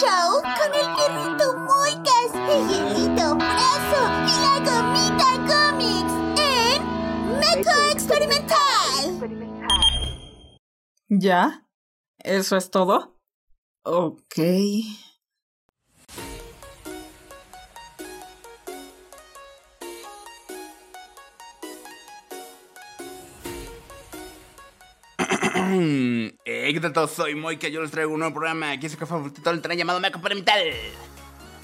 show con el perrito Moicas, el Brazo y la gomita Comics en Meco Experimental. ¿Ya? ¿Eso es todo? Ok. Eh, ¿qué tal todos? Soy Moika, yo les traigo un nuevo programa aquí es su café favorito del tren llamado Meco Experimental.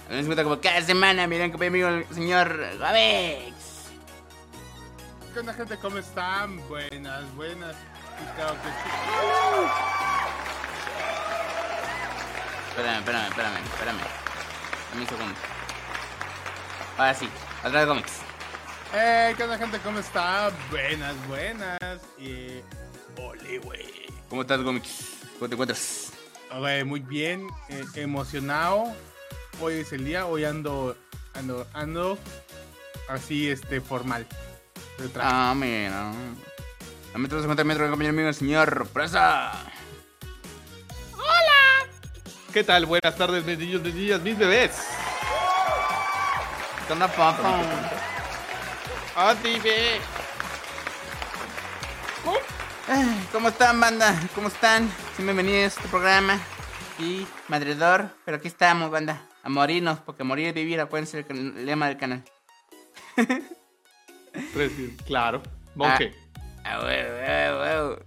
Me gusta como cada semana, miren que amigo el señor Gabex. ¿Qué onda, gente? ¿Cómo están? Buenas, buenas. Claro que sí. Espérame, espérame, espérame, espérame. Dame un segundo. Ahora sí, atrás de cómics. Eh, ¿Qué onda, gente? ¿Cómo están? Buenas, buenas. Y... Ole, güey. ¿Cómo estás, cómics? ¿Cómo te encuentras? Güey, muy bien. eh, emocionado. Hoy es el día. Hoy ando... Ando... Ando... Así, este, formal. De. Ah, mira. A metros 50 metros, compañero mío, el señor Presa. ¿Qué tal? Buenas tardes, mis niños, mis niñas, mis bebés. ¿Qué onda, papá? ¡Ah! ¿Cómo están, banda? ¿Cómo están? Bienvenidos a este programa. Y madredor, pero aquí estamos, banda. A morirnos, porque morir es vivir, acuérdense el, lema del canal. Reci- Claro. Monje. Ah, huevo.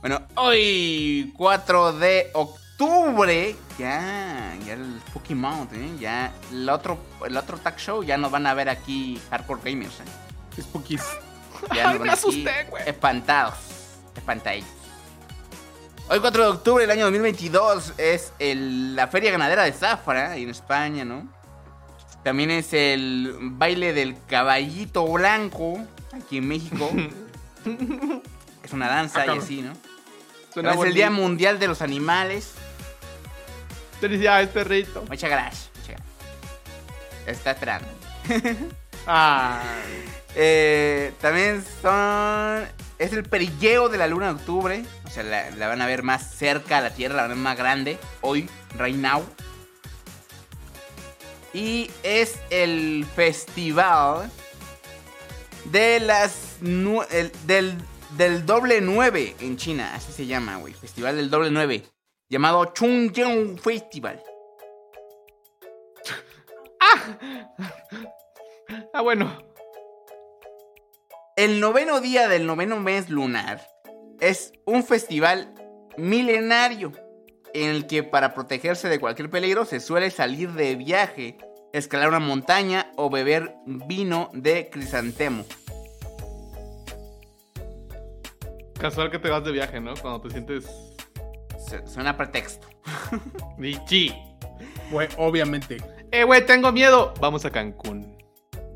Bueno, hoy, 4 de octubre, ya, ya el Spooky Month, ¿eh? Ya el otro, el otro tag show ya nos van a ver aquí Hardcore Gamers, ¿eh? Spookies. Ya nos Ay, van me aquí asusté, güey. Espantados. Espantadillos. Hoy 4 de octubre del año 2022 es el- la feria ganadera de Zafra en España, ¿no? También es el baile del caballito blanco aquí en México. es una danza Ah, y así, ¿no? Suena es el Día. Mundial de los Animales. Felicidades, perrito. Muchas gracias. Muchas gracias. Está esperando. Ah. Eh, también son. Es el perilleo de la luna de octubre. O sea, la, van a ver más cerca a la Tierra, la van a ver más grande. Hoy, right now. Y es el festival de las. del, del doble 9 en China. Así se llama, güey. Festival del doble 9. Llamado Chungcheong Festival. Ah, bueno. El noveno día del noveno mes lunar es un festival milenario en el que para protegerse de cualquier peligro se suele salir de viaje, escalar una montaña o beber vino de crisantemo. Casual que te vas de viaje, ¿no? Cuando te sientes. Su- Suena pretexto. Nichi. Güey, obviamente. Eh, güey, tengo miedo. Vamos a Cancún.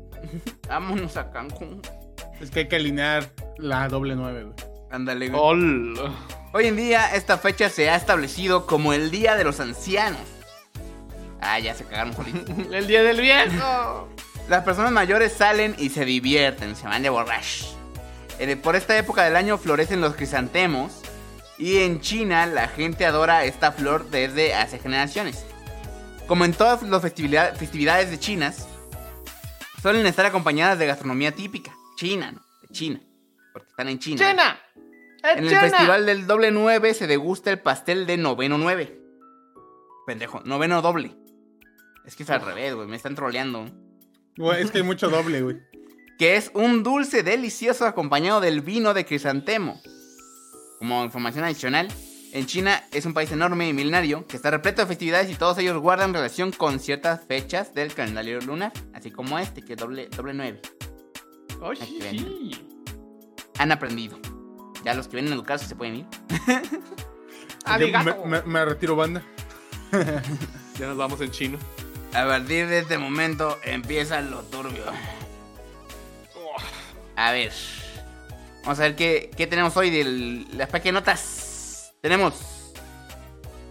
Vámonos a Cancún. Es que hay que alinear la doble nueve, güey. Ándale, güey. Ol. Hoy en día esta fecha se ha establecido como el Día de los Ancianos. Ah, ya se cagaron solitos. El día del viejo. Las personas mayores salen y se divierten, se van de borrash. Eh, Por esta época del año florecen los crisantemos y en China la gente adora esta flor desde hace generaciones. Como en todas las festividad- festividades de Chinas, suelen estar acompañadas de gastronomía típica, china, ¿no? De China, porque están en China. ¡Chena! En el festival del doble 9 se degusta el pastel de noveno 9. Pendejo, noveno doble. Es que es al revés, güey, me están troleando. Güey, es que hay mucho doble, güey. que es un dulce delicioso acompañado del vino de crisantemo. Como información adicional, en China es un país enorme y milenario que está repleto de festividades y todos ellos guardan relación con ciertas fechas del calendario lunar, así como este, que es doble, doble 9. Sí. Han aprendido. Ya los que vienen a educarse se pueden ir. Me retiro banda. Ya nos vamos en chino. A partir de este momento empieza lo turbio. A ver. Vamos a ver qué, qué tenemos hoy de las pequeñas notas. Tenemos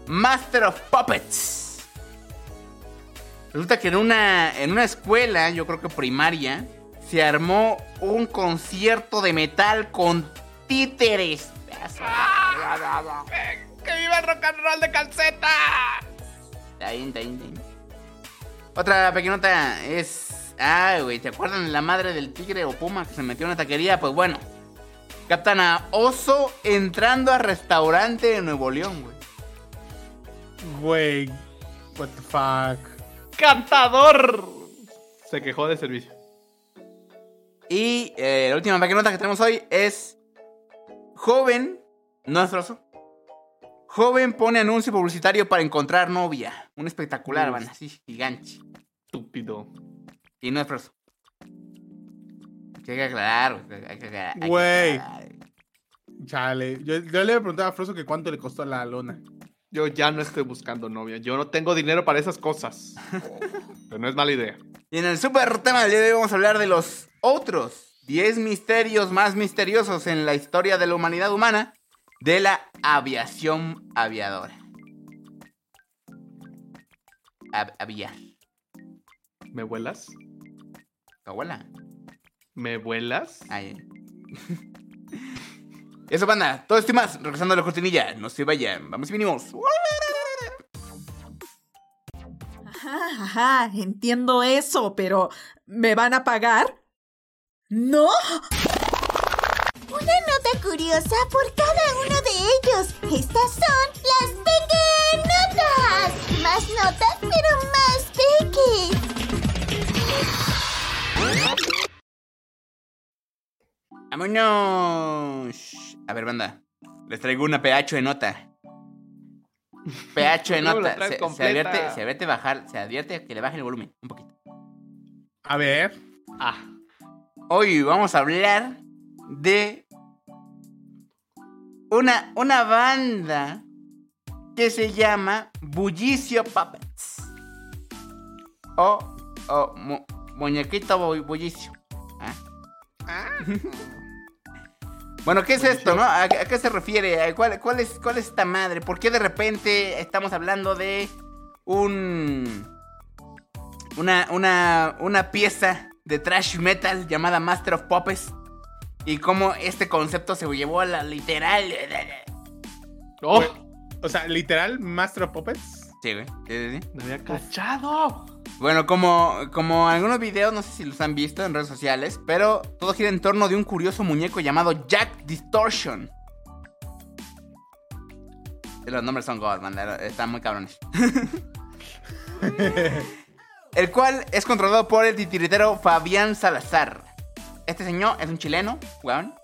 Master of Puppets. Resulta que en una, en una escuela, yo creo que primaria, se armó un concierto de metal con títeres. ¡Que viva el rock and roll de calceta! Está bien, está bien, está bien. Otra pequeñota es. Ah, güey, ¿te acuerdan de la madre del tigre o puma que se metió en una taquería? Pues bueno. Captan a Oso entrando a restaurante de Nuevo León, güey. Güey. What the fuck. ¡Cantador! Se quejó de servicio. Y eh, la última pequeñota que tenemos hoy es. Joven. No es oso. Joven pone anuncio publicitario para encontrar novia. Un espectacular, van así, gigante. Estúpido. Y no es froso. Hay que aclarar, hay que aclarar, Güey. Chale. Yo, yo le preguntaba a Froso que cuánto le costó la lona. Yo ya no estoy buscando novia. Yo no tengo dinero para esas cosas. Pero no es mala idea. Y en el super tema del día de hoy vamos a hablar de los otros 10 misterios más misteriosos en la historia de la humanidad humana de la aviación aviadora. Av- aviar. ¿Me vuelas? ¿Tu abuela? ¿Me vuelas? Ay. Eso, banda. Todo esto y más. Regresando a la cortinilla. No se vayan. Vamos y vinimos. Ajá, ajá, entiendo eso, pero ¿me van a pagar? ¿No? Una nota curiosa por cada uno de ellos. Estas son las pequeñotas. Más notas, pero más peques. ¡Vámonos! A ver, banda. Les traigo una PH de nota. PH de nota. Se, advierte, se advierte bajar, se advierte que le bajen el volumen un poquito. A ver. Ah. Hoy vamos a hablar de una, una banda que se llama Bullicio Puppets. O, o mu- Muñequito Bu- Bullicio. ¿Ah? Bueno, ¿qué es esto, no? ¿A, a qué se refiere? ¿A ¿Cuál, cuál, es, ¿Cuál es esta madre? ¿Por qué de repente estamos hablando de un... Una, una, una pieza de trash metal llamada Master of Puppets? Y cómo este concepto se llevó a la literal... ¡Oh! O sea, literal, Master of Puppets. Sí, güey. Sí, sí, sí. ¡Me había cachado! Bueno, como, como algunos videos, no sé si los han visto en redes sociales, pero todo gira en torno de un curioso muñeco llamado Jack Distortion. Los nombres son God, man, están muy cabrones. El cual es controlado por el titiritero Fabián Salazar. Este señor es un chileno, weón.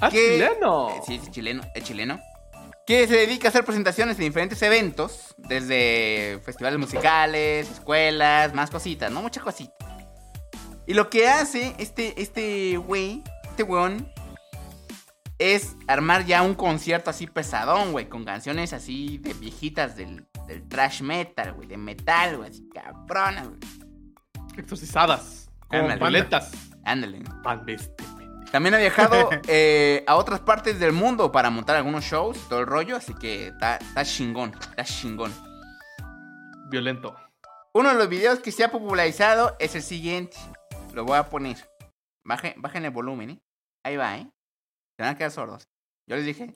¡Ah, chileno! Eh, Sí, es chileno, es chileno. Que se dedica a hacer presentaciones en diferentes eventos, desde festivales musicales, escuelas, más cositas, ¿no? Muchas cositas. Y lo que hace este, este güey, este weón, es armar ya un concierto así pesadón, güey, con canciones así de viejitas del, del trash metal, güey, de metal, güey, así cabronas, güey. Exorcizadas. Como Ándale. violetas. Ándale. Pan de. También ha viajado eh, a otras partes del mundo para montar algunos shows, todo el rollo, así que está está chingón, está chingón. Violento. Uno de los videos que se ha popularizado es el siguiente. Lo voy a poner. Bajen, bajen el volumen, ¿eh? Ahí va, ¿eh? Se van a quedar sordos. Yo les dije.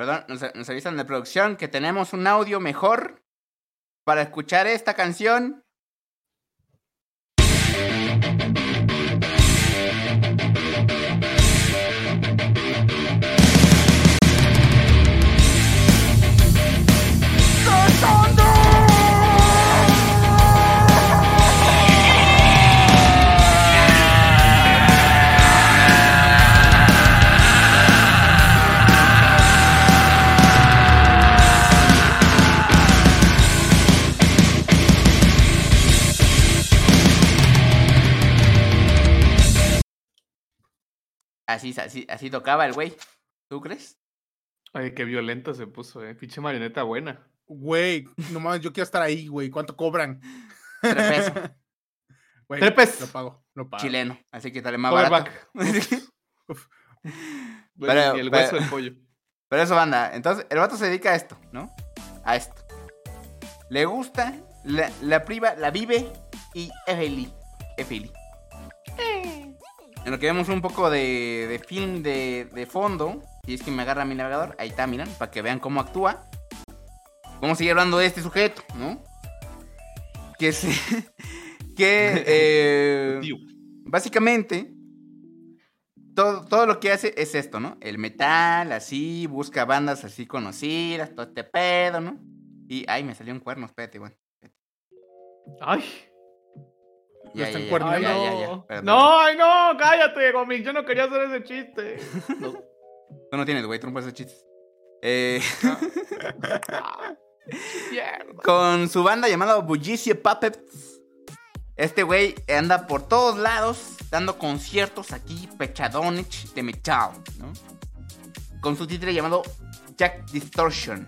Perdón, nos, nos avisan de producción que tenemos un audio mejor para escuchar esta canción. Así, así, así tocaba el güey. ¿Tú crees? Ay, qué violento se puso, eh. Pinche marioneta buena. Güey, no mames, yo quiero estar ahí, güey. ¿Cuánto cobran? Tres pesos. Güey, Trepes. Lo pago, lo pago. Chileno. Así que sale más barato. Bueno, Pero- ni el hueso pero- del pollo. Pero eso, banda. Entonces, el vato se dedica a esto, ¿no? A esto. Le gusta, la, la priva, la vive y es feliz. Es feliz. En lo que vemos un poco de, de film de, de fondo. Si es que me agarra mi navegador. Ahí está, miren, para que vean cómo actúa. Cómo sigue hablando de este sujeto, ¿no? Que se. que. eh, básicamente, todo, todo lo que hace es esto, ¿no? El metal, así, busca bandas así conocidas, todo este pedo, ¿no? Y, ay, me salió un cuerno, espérate, bueno. Ay. Ya, están ya, ya, cuerneando. ya, Ay, ya, ya, no. ay, no, cállate, Gomic. Yo no quería hacer ese chiste. No. Tú no tienes, güey, puedes hacer chistes. Eh, con su banda llamada Bullicie Puppets, este güey anda por todos lados dando conciertos aquí, pechadones de metal, ¿no? Con su título llamado Jack Distortion.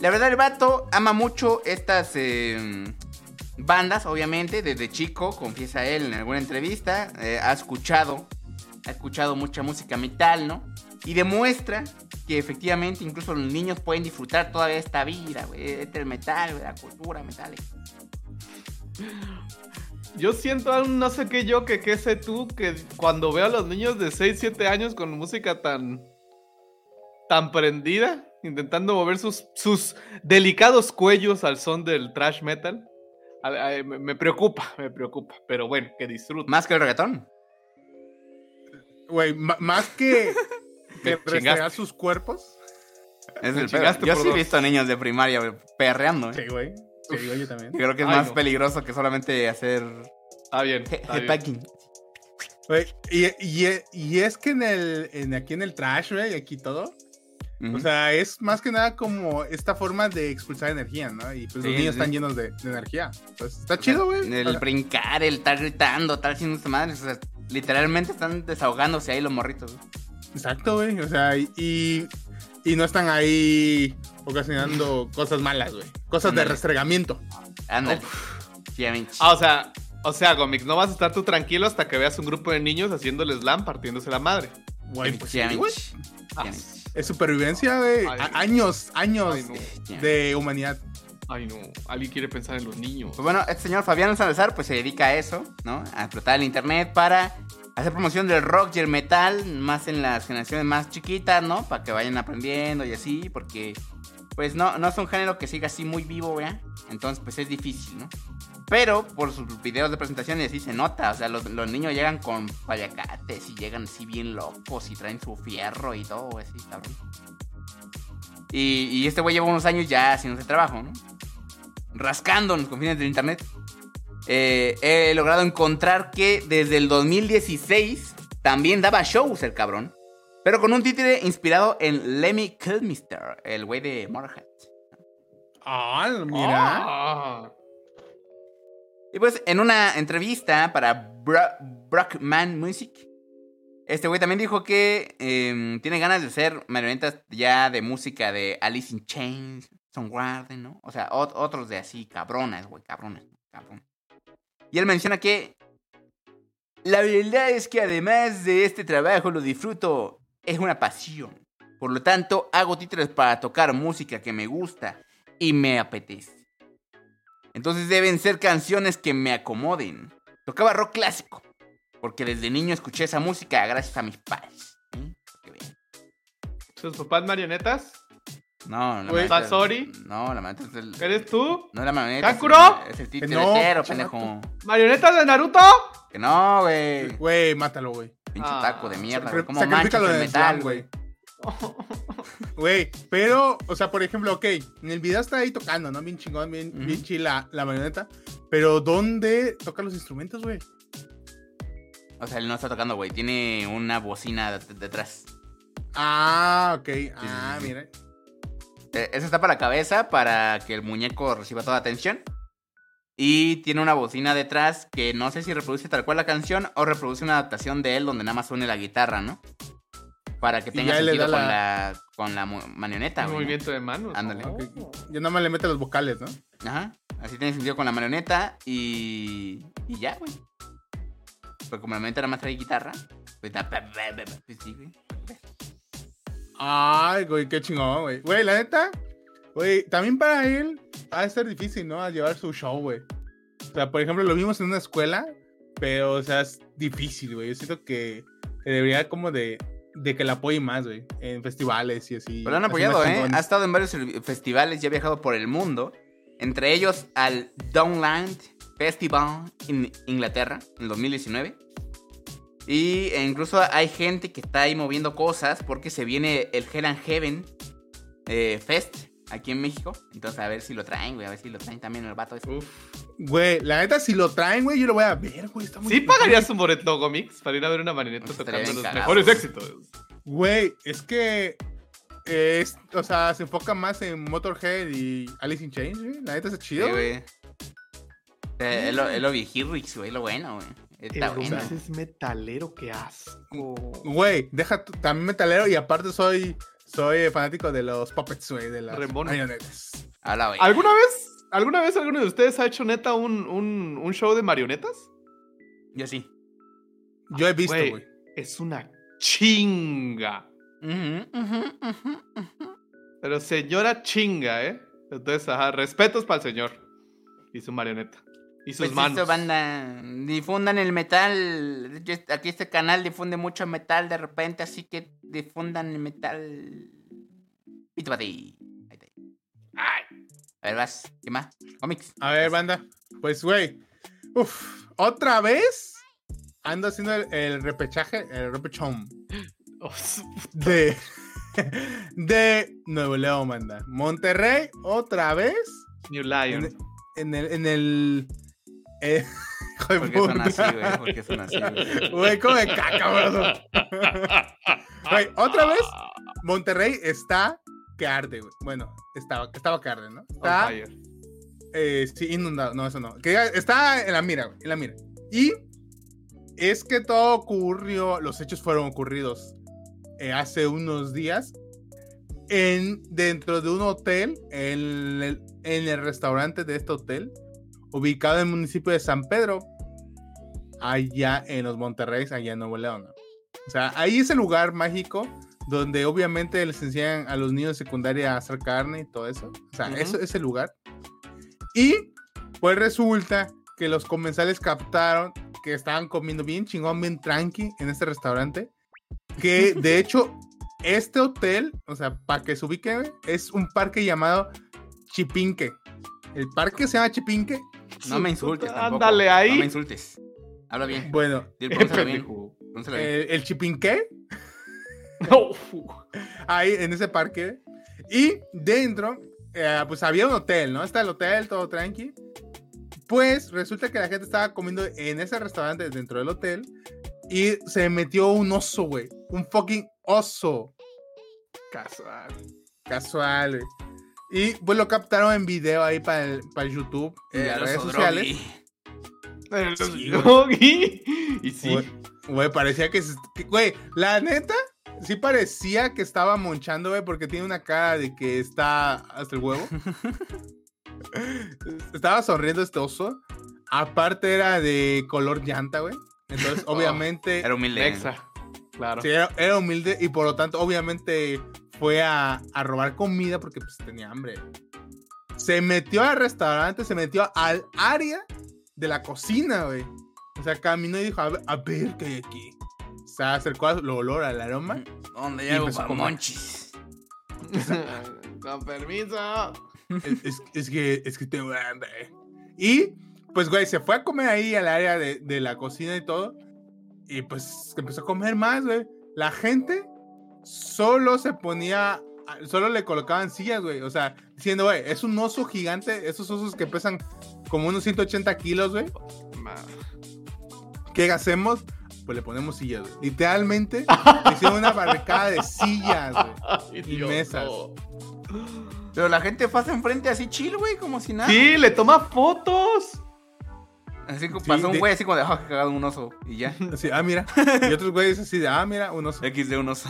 La verdad, el vato ama mucho estas eh, bandas, obviamente, desde chico, confiesa él en alguna entrevista. eh, ha escuchado, ha escuchado mucha música metal, ¿no? Y demuestra que efectivamente incluso los niños pueden disfrutar todavía esta vida, güey. Este metal, la cultura metal. Yo siento aún no sé qué yo, que qué sé tú, que cuando veo a los niños de 6, 7 años con música tan. tan prendida, intentando mover sus, sus delicados cuellos al son del trash metal, a- a- me, me preocupa, me preocupa. Pero bueno, que disfruten. Más que el reggaetón. Güey, más que, que restregar sus cuerpos. Es el pedo. Yo sí he visto niños de primaria güey, perreando, ¿eh? Sí, güey. Sí, güey, yo también. Creo que es Ay, más no. peligroso que solamente hacer Está bien. está y, y- y es que en el, en, aquí en el trash, güey, aquí todo, O sea, es más que nada como esta forma de expulsar energía, ¿no? Y pues Sí, los niños sí. están llenos de, de energía. Entonces, está chido, güey. El brincar, el estar gritando, estar haciendo esta madre. O sea, literalmente están desahogándose ahí los morritos. güey. Exacto, güey. O sea, y, y no están ahí ocasionando cosas malas, güey. Cosas de restregamiento. Ándale. Sí. Ah, o sea, o sea, Gomic, no vas a estar tú tranquilo hasta que veas un grupo de niños haciéndole slam partiéndose la madre. Güey, pues Sí, güey. Es supervivencia. Ay, no. años, años Ay, no. De humanidad. Ay, no. Alguien quiere pensar en los niños. Pues bueno, este señor Fabián Salazar pues se dedica a eso, ¿no? A explotar el internet para hacer promoción del rock y el metal, más en las generaciones más chiquitas, ¿no? Para que vayan aprendiendo y así, porque pues no, no es un género que siga así muy vivo, ¿verdad? Entonces pues es difícil, ¿no? Pero por sus videos de presentación y así se nota, o sea, los, los niños llegan con payacates y llegan así bien locos y traen su fierro y todo, así, cabrón. Y, y este güey lleva unos años ya haciendo ese trabajo, ¿no? Rascando en los confines del internet. Eh, he logrado encontrar que desde el 2016 también daba shows el cabrón. Pero con un títere inspirado en Lemmy Kilmister, el güey de Motorhead. Ah, mira. Ah. Y pues en una entrevista para Bro- Brockman Music, este güey también dijo que em, tiene ganas de hacer marionetas ya de música de Alice in Chains, Soundgarden, ¿no? O sea, ot- otros de así, cabronas, güey, cabronas, cabrón. Y él menciona que la verdad es que además de este trabajo lo disfruto, es una pasión. Por lo tanto, hago títulos para tocar música que me gusta y me apetece. Entonces deben ser canciones que me acomoden. Tocaba rock clásico, porque desde niño escuché esa música gracias a mis padres. ¿eh? ¿Sus papás marionetas? No, la marioneta- ¿Sasori? No, la marioneta es el... ¿Eres tú? No es la marioneta. es ¿Kakuro? el- Es el Que títere no, entero, chato. pendejo. ¿Marionetas de Naruto? Que no, güey. Güey, mátalo, güey. Pinche Ah, taco de mierda, güey. ¿Cómo manchas el metal, güey? Güey, pero, o sea, por ejemplo, ok, en el video está ahí tocando, ¿no? Bien chingón, bien, Ujú. bien chila la marioneta. Pero, ¿dónde toca los instrumentos, güey? O sea, él no está tocando, güey. Tiene una bocina de- detrás. Ah, ok. Ah, sí, sí. mira. Eh, Esa está para la cabeza, para que el muñeco reciba toda atención. Y tiene una bocina detrás que no sé si reproduce tal cual la canción o reproduce una adaptación de él donde nada más suene la guitarra, ¿no? Para que tenga sentido con la- la, con la marioneta, Un güey. movimiento de manos. Ándale. Oh. Yo nada más le mete los vocales, ¿no? Ajá. Así tiene sentido con la marioneta y, Y ya, güey. Pues como el momento nada más trae guitarra, pues da. Pues sí, güey. Ay, güey, qué chingón, güey. Güey, la neta, güey, también para él va a ser difícil, ¿no? A llevar su show, güey. O sea, por ejemplo, lo vimos en una escuela, pero, o sea, es difícil, güey. Yo siento que debería como de, de que la apoye más, güey. En festivales y así. Pero lo han apoyado, ¿eh? Ha estado en varios festivales y ha viajado por el mundo. Entre ellos al Downland Festival en Inglaterra en 2019. Y e incluso hay gente que está ahí moviendo cosas porque se viene el Hell and Heaven eh, Fest aquí en México. Entonces a ver si lo traen, güey. A ver si lo traen también el vato. ese. Uf. Güey, la neta, si lo traen, güey, yo lo voy a ver, güey. Está muy ¿Sí pagarías un boleto Gomix para ir a ver una marioneta Pues tocando los mejores güey. éxitos? Güey, es que. Es, o sea, se enfoca más en Motorhead y Alice in Chains, güey. La neta está Sí, chido, güey. güey. Eh, Es lo, es lo viejirrix, güey. Lo bueno, güey. Está El bueno. Es metalero, qué asco. Güey, deja también metalero y aparte soy soy fanático de los puppets, güey, de las marionetas. Habla, güey. ¿Alguna vez, ¿Alguna vez alguno de ustedes ha hecho neta un, un, un show de marionetas? Yo sí. Yo he visto, Güey. Es una chinga. Pero señora chinga, ¿eh? Entonces, ajá, respetos para el señor. Y su marioneta. Y sus Pues manos. eso, banda, difundan el metal. Aquí este canal difunde mucho metal de repente, así que difundan el metal. Ahí está. Ay, A ver, vas. ¿Qué más? Cómics. A ver, banda. Pues, güey. Uf, otra vez ando haciendo el, el repechaje, el repechón oh, de, de Nuevo León, banda. Monterrey, otra vez New Lion. en, en el. En el eh, ¿Por qué son así, güey? ¿Por qué son así, güey? Güey, come caca, bro. Güey, otra vez, Monterrey está que arde, güey. Bueno, estaba, estaba que arde, ¿no? Está eh, sí, inundado. No, eso no. Que está en la mira, güey. En la mira. Y es que todo ocurrió, los hechos fueron ocurridos eh, hace unos días en, dentro de un hotel, en el, en el restaurante de este hotel, ubicado en el municipio de San Pedro, allá en los Monterrey, allá en Nuevo León. O sea, ahí es el lugar mágico donde obviamente les enseñan a los niños de secundaria a hacer carne y todo eso. O sea, eso es el lugar. Y pues resulta que los comensales captaron que estaban comiendo bien chingón, bien tranqui en este restaurante. Que de hecho, este hotel, o sea, para que se ubique, es un parque llamado Chipinque. El parque se llama Chipinque. No me insultes tampoco. Ándale ahí. No me insultes. Habla bien. Bueno, Dile, pronúncialo bien. Bien. el, No. ahí en ese parque. Y dentro, eh, pues había un hotel, ¿no? Está el hotel, todo tranqui. Pues resulta que la gente estaba comiendo en ese restaurante dentro del hotel y se metió un oso, güey. Un fucking oso. Casual. Casual, güey. Y pues lo captaron en video ahí para el, para el YouTube y Eh, las el redes sociales. Drogi. Sí. Y sí. Güey, parecía que, Güey, la neta, sí parecía que estaba monchando, güey, porque tiene una cara de que está hasta el huevo. estaba sonriendo este oso. Aparte era de color llanta, güey. Entonces, obviamente, Era humilde. Mexa. Claro. sí, era, era humilde y por lo tanto, obviamente, fue a, a robar comida porque pues tenía hambre. Se metió al restaurante, se metió al área de la cocina, güey. O sea, caminó y dijo, a ver, a ver qué hay aquí. Se acercó al olor, al aroma. ¿Dónde Y llego empezó a con comer. monchis? Con permiso. Es, es- es que, es que tengo hambre. Y, pues, güey, se fue a comer ahí al área de, de la cocina y todo. Y pues empezó a comer más, güey. La gente solo se ponía, solo le colocaban sillas, güey. O sea, diciendo, güey, es un oso gigante, esos osos que pesan como unos 180 kilos, güey. ¿Qué hacemos? Pues le ponemos sillas, güey. Literalmente, hicieron una barricada de sillas, güey. Y Dios, mesas. no. Pero la gente pasa enfrente así chill, güey, como si nada. Sí, le toma fotos. Así que Sí, pasó un de- güey así como de, ah, cagado un oso. Y ya. Así, ah, mira. Y otros güeyes así de, ah, mira, un oso. X de un oso.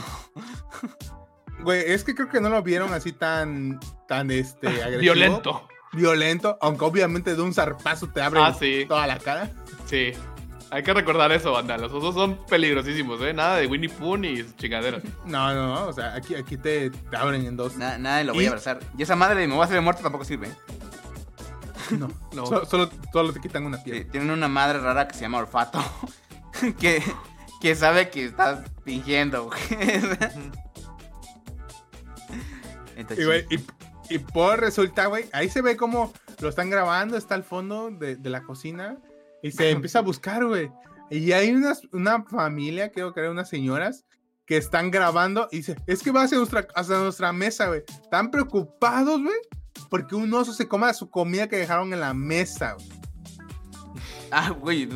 Güey, es que creo que no lo vieron así tan, tan, este, agresivo. Violento. violento, aunque obviamente de un zarpazo te abre Ah, sí. toda la cara. Sí. Hay que recordar eso, banda. Los osos son peligrosísimos, ¿eh? Nada de Winnie Pooh ni chingaderas. No, no, no, o sea, aquí, aquí te, te abren en dos. Na- nada de lo voy Y- a abrazar. Y esa madre de me voy a hacer muerto tampoco sirve. ¿eh? No, No. so- solo, solo te quitan una Sí, piel. tienen una madre rara que se llama olfato. que, que sabe que estás fingiendo. Entonces, Y, güey, y, y por resulta, güey, ahí se ve como lo están grabando, está al fondo de, de la cocina y se empieza a buscar, güey. Y hay unas, una familia, creo que eran unas señoras, que están grabando y dice, es que va hacia nuestra, hacia nuestra mesa, güey. Están preocupados, güey, porque un oso se coma su comida que dejaron en la mesa, güey. Ah, güey,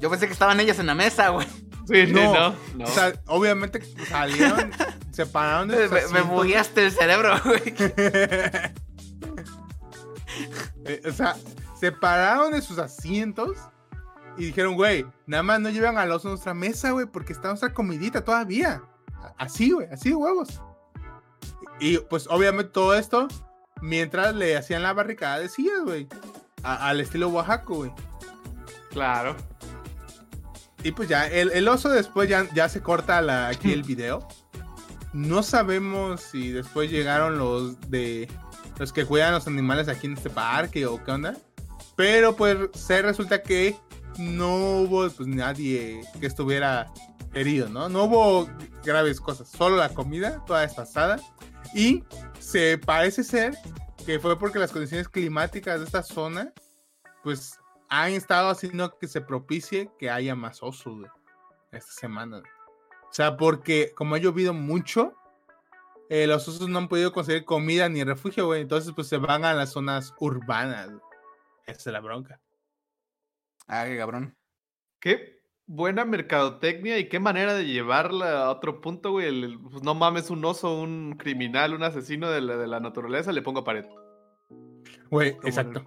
yo pensé que estaban ellas en la mesa, güey. Sí, No. no. no. O sea, obviamente salieron, se pararon de Me, me bugueaste el cerebro, güey. Eh, o sea, se pararon de sus asientos y dijeron, güey, nada más no llevan al oso a nuestra mesa, güey, porque está nuestra comidita todavía. Así, güey, así de huevos. Y pues obviamente todo esto mientras le hacían la barricada de sillas, güey. Al estilo Oaxaco, güey. Claro. Y pues ya, el, el oso después ya, ya se corta la, aquí el video. No sabemos si después llegaron los de los que cuidan los animales aquí en este parque o qué onda. Pero pues se resulta que no hubo pues nadie que estuviera herido, ¿no? No hubo graves cosas, solo la comida toda despasada. Y se parece ser que fue porque las condiciones climáticas de esta zona pues han estado haciendo que se propicie que haya más osos güey, esta semana. güey. O sea, porque como ha llovido mucho, eh, los osos no han podido conseguir comida ni refugio, güey. Entonces, pues se van a las zonas urbanas. güey. Esa es la bronca. Ah, qué cabrón. Qué buena mercadotecnia y qué manera de llevarla a otro punto, güey. El- el- pues, no mames, un oso, un criminal, un asesino de la, de la naturaleza, le pongo pared. Güey, exacto.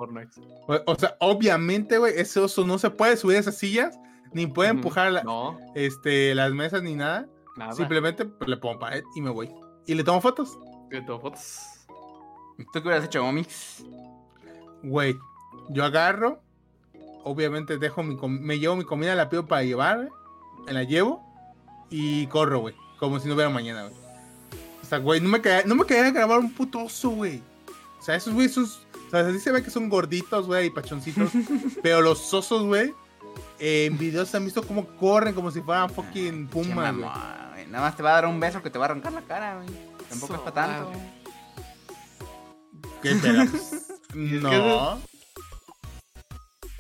O, sea, obviamente, güey, ese oso no se puede subir a esas sillas, ni puede empujar la- No, este, las mesas ni nada. nada. Simplemente pues, le pongo pared y me voy. Y le tomo fotos. Yo tomo fotos. ¿Tú qué hubieras hecho, Gomix? Güey, yo agarro, obviamente dejo mi com- me llevo mi comida, la pido para llevar, me la llevo y corro, güey, como si no hubiera mañana, güey. O sea, güey, no me quería, no me quería grabar un puto oso, güey. O sea, esos güey son, o sea, sí se ve que son gorditos, güey, y pachoncitos, pero los osos, güey, eh, en videos se han visto cómo corren como si fueran fucking Che, pumas, güey. Nada más te va a dar un beso que te va a arrancar la cara, güey. Tampoco es para tanto. madre. ¿Qué pedo? No.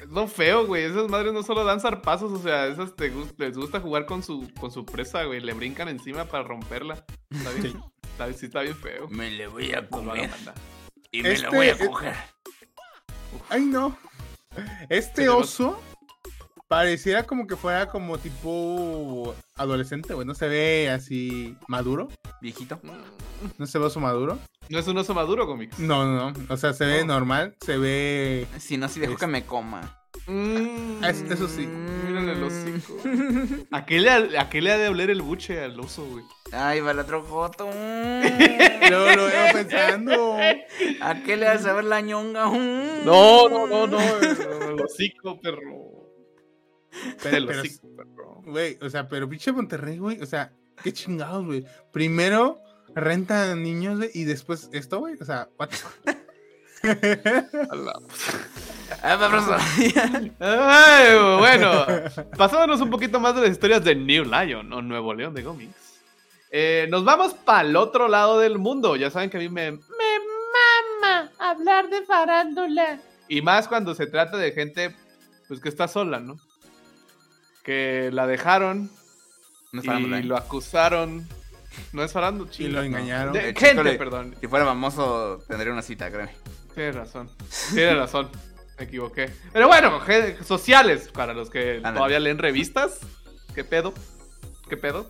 Es lo feo, güey. Esas madres no solo dan zarpazos, o sea, esas te les gusta jugar con su, con su presa, güey. Le brincan encima para romperla. Está bien, Sí. está, bien- sí está bien feo. Me le voy a comer y me Este- la voy a coger. Ay, no. Este Tenemos- oso pareciera como que fuera como tipo adolescente, güey. No se ve así maduro. Viejito. No se ve oso maduro. No es un oso maduro, cómics. No, no, no. O sea, se ve No. normal. Se ve. Si no, si dejo Es- que me coma. Mm, Es- eso sí. Mírale el hocico. ¿A qué, le, ha- ¿A qué le ha de oler el buche al oso, güey? Ay, va el otro joto. Lo, lo veo pensando. ¿A qué le vas a ver la ñonga? No, no, no, no. El, el hocico, perro. Pero, pero, güey, o sea, pero pinche Monterrey, güey. O sea, qué chingados, güey. Primero rentan niños, güey, y después esto, güey. O sea, what Ah. Ay, bueno, pasándonos un poquito más de las historias de New Lion o Nuevo León de Gómez. Eh, nos vamos para el otro lado del mundo. Ya saben que a mí me, me mama hablar de farándula. Y más cuando se trata de gente pues que está sola, ¿no? Que la dejaron No y ¿eh? lo acusaron. No es farándula, Y chinga. lo engañaron. De- Eh, gente, híjole. perdón. Si fuera famoso, tendría una cita, créeme. Tienes razón. Tienes razón. Me equivoqué. Pero bueno, sociales, para los que todavía leen revistas. ¿Qué pedo? ¿Qué pedo?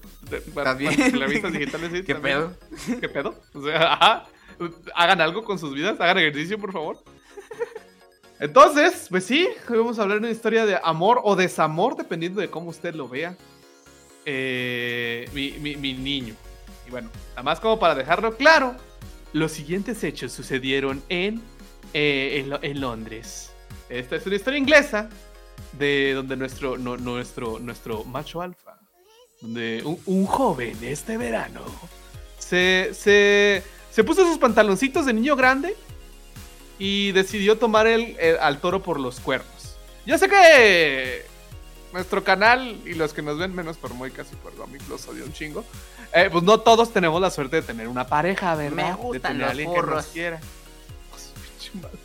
Bueno, bien? revistas digitales, sí, ¿Qué también. pedo? ¿Qué pedo? O sea, ajá. Hagan algo con sus vidas, hagan ejercicio, por favor. Entonces, pues sí, hoy vamos a hablar de una historia de amor o desamor, dependiendo de cómo usted lo vea. Eh, mi, niño. Y bueno, nada más como para dejarlo claro, los siguientes hechos sucedieron en eh, en Londres. Esta es una historia inglesa de donde nuestro, no- nuestro, nuestro macho alfa, donde un, un joven este verano se, se, se puso sus pantaloncitos de niño grande y decidió tomar el, el- al toro por los cuernos. Yo sé que nuestro canal y los que nos ven menos por muy casi por Gomic los odio un chingo. eh, pues no todos tenemos la suerte de tener una pareja, ¿verdad? Me de gustan tener los alguien que nos quiera. Pues, pinche madre.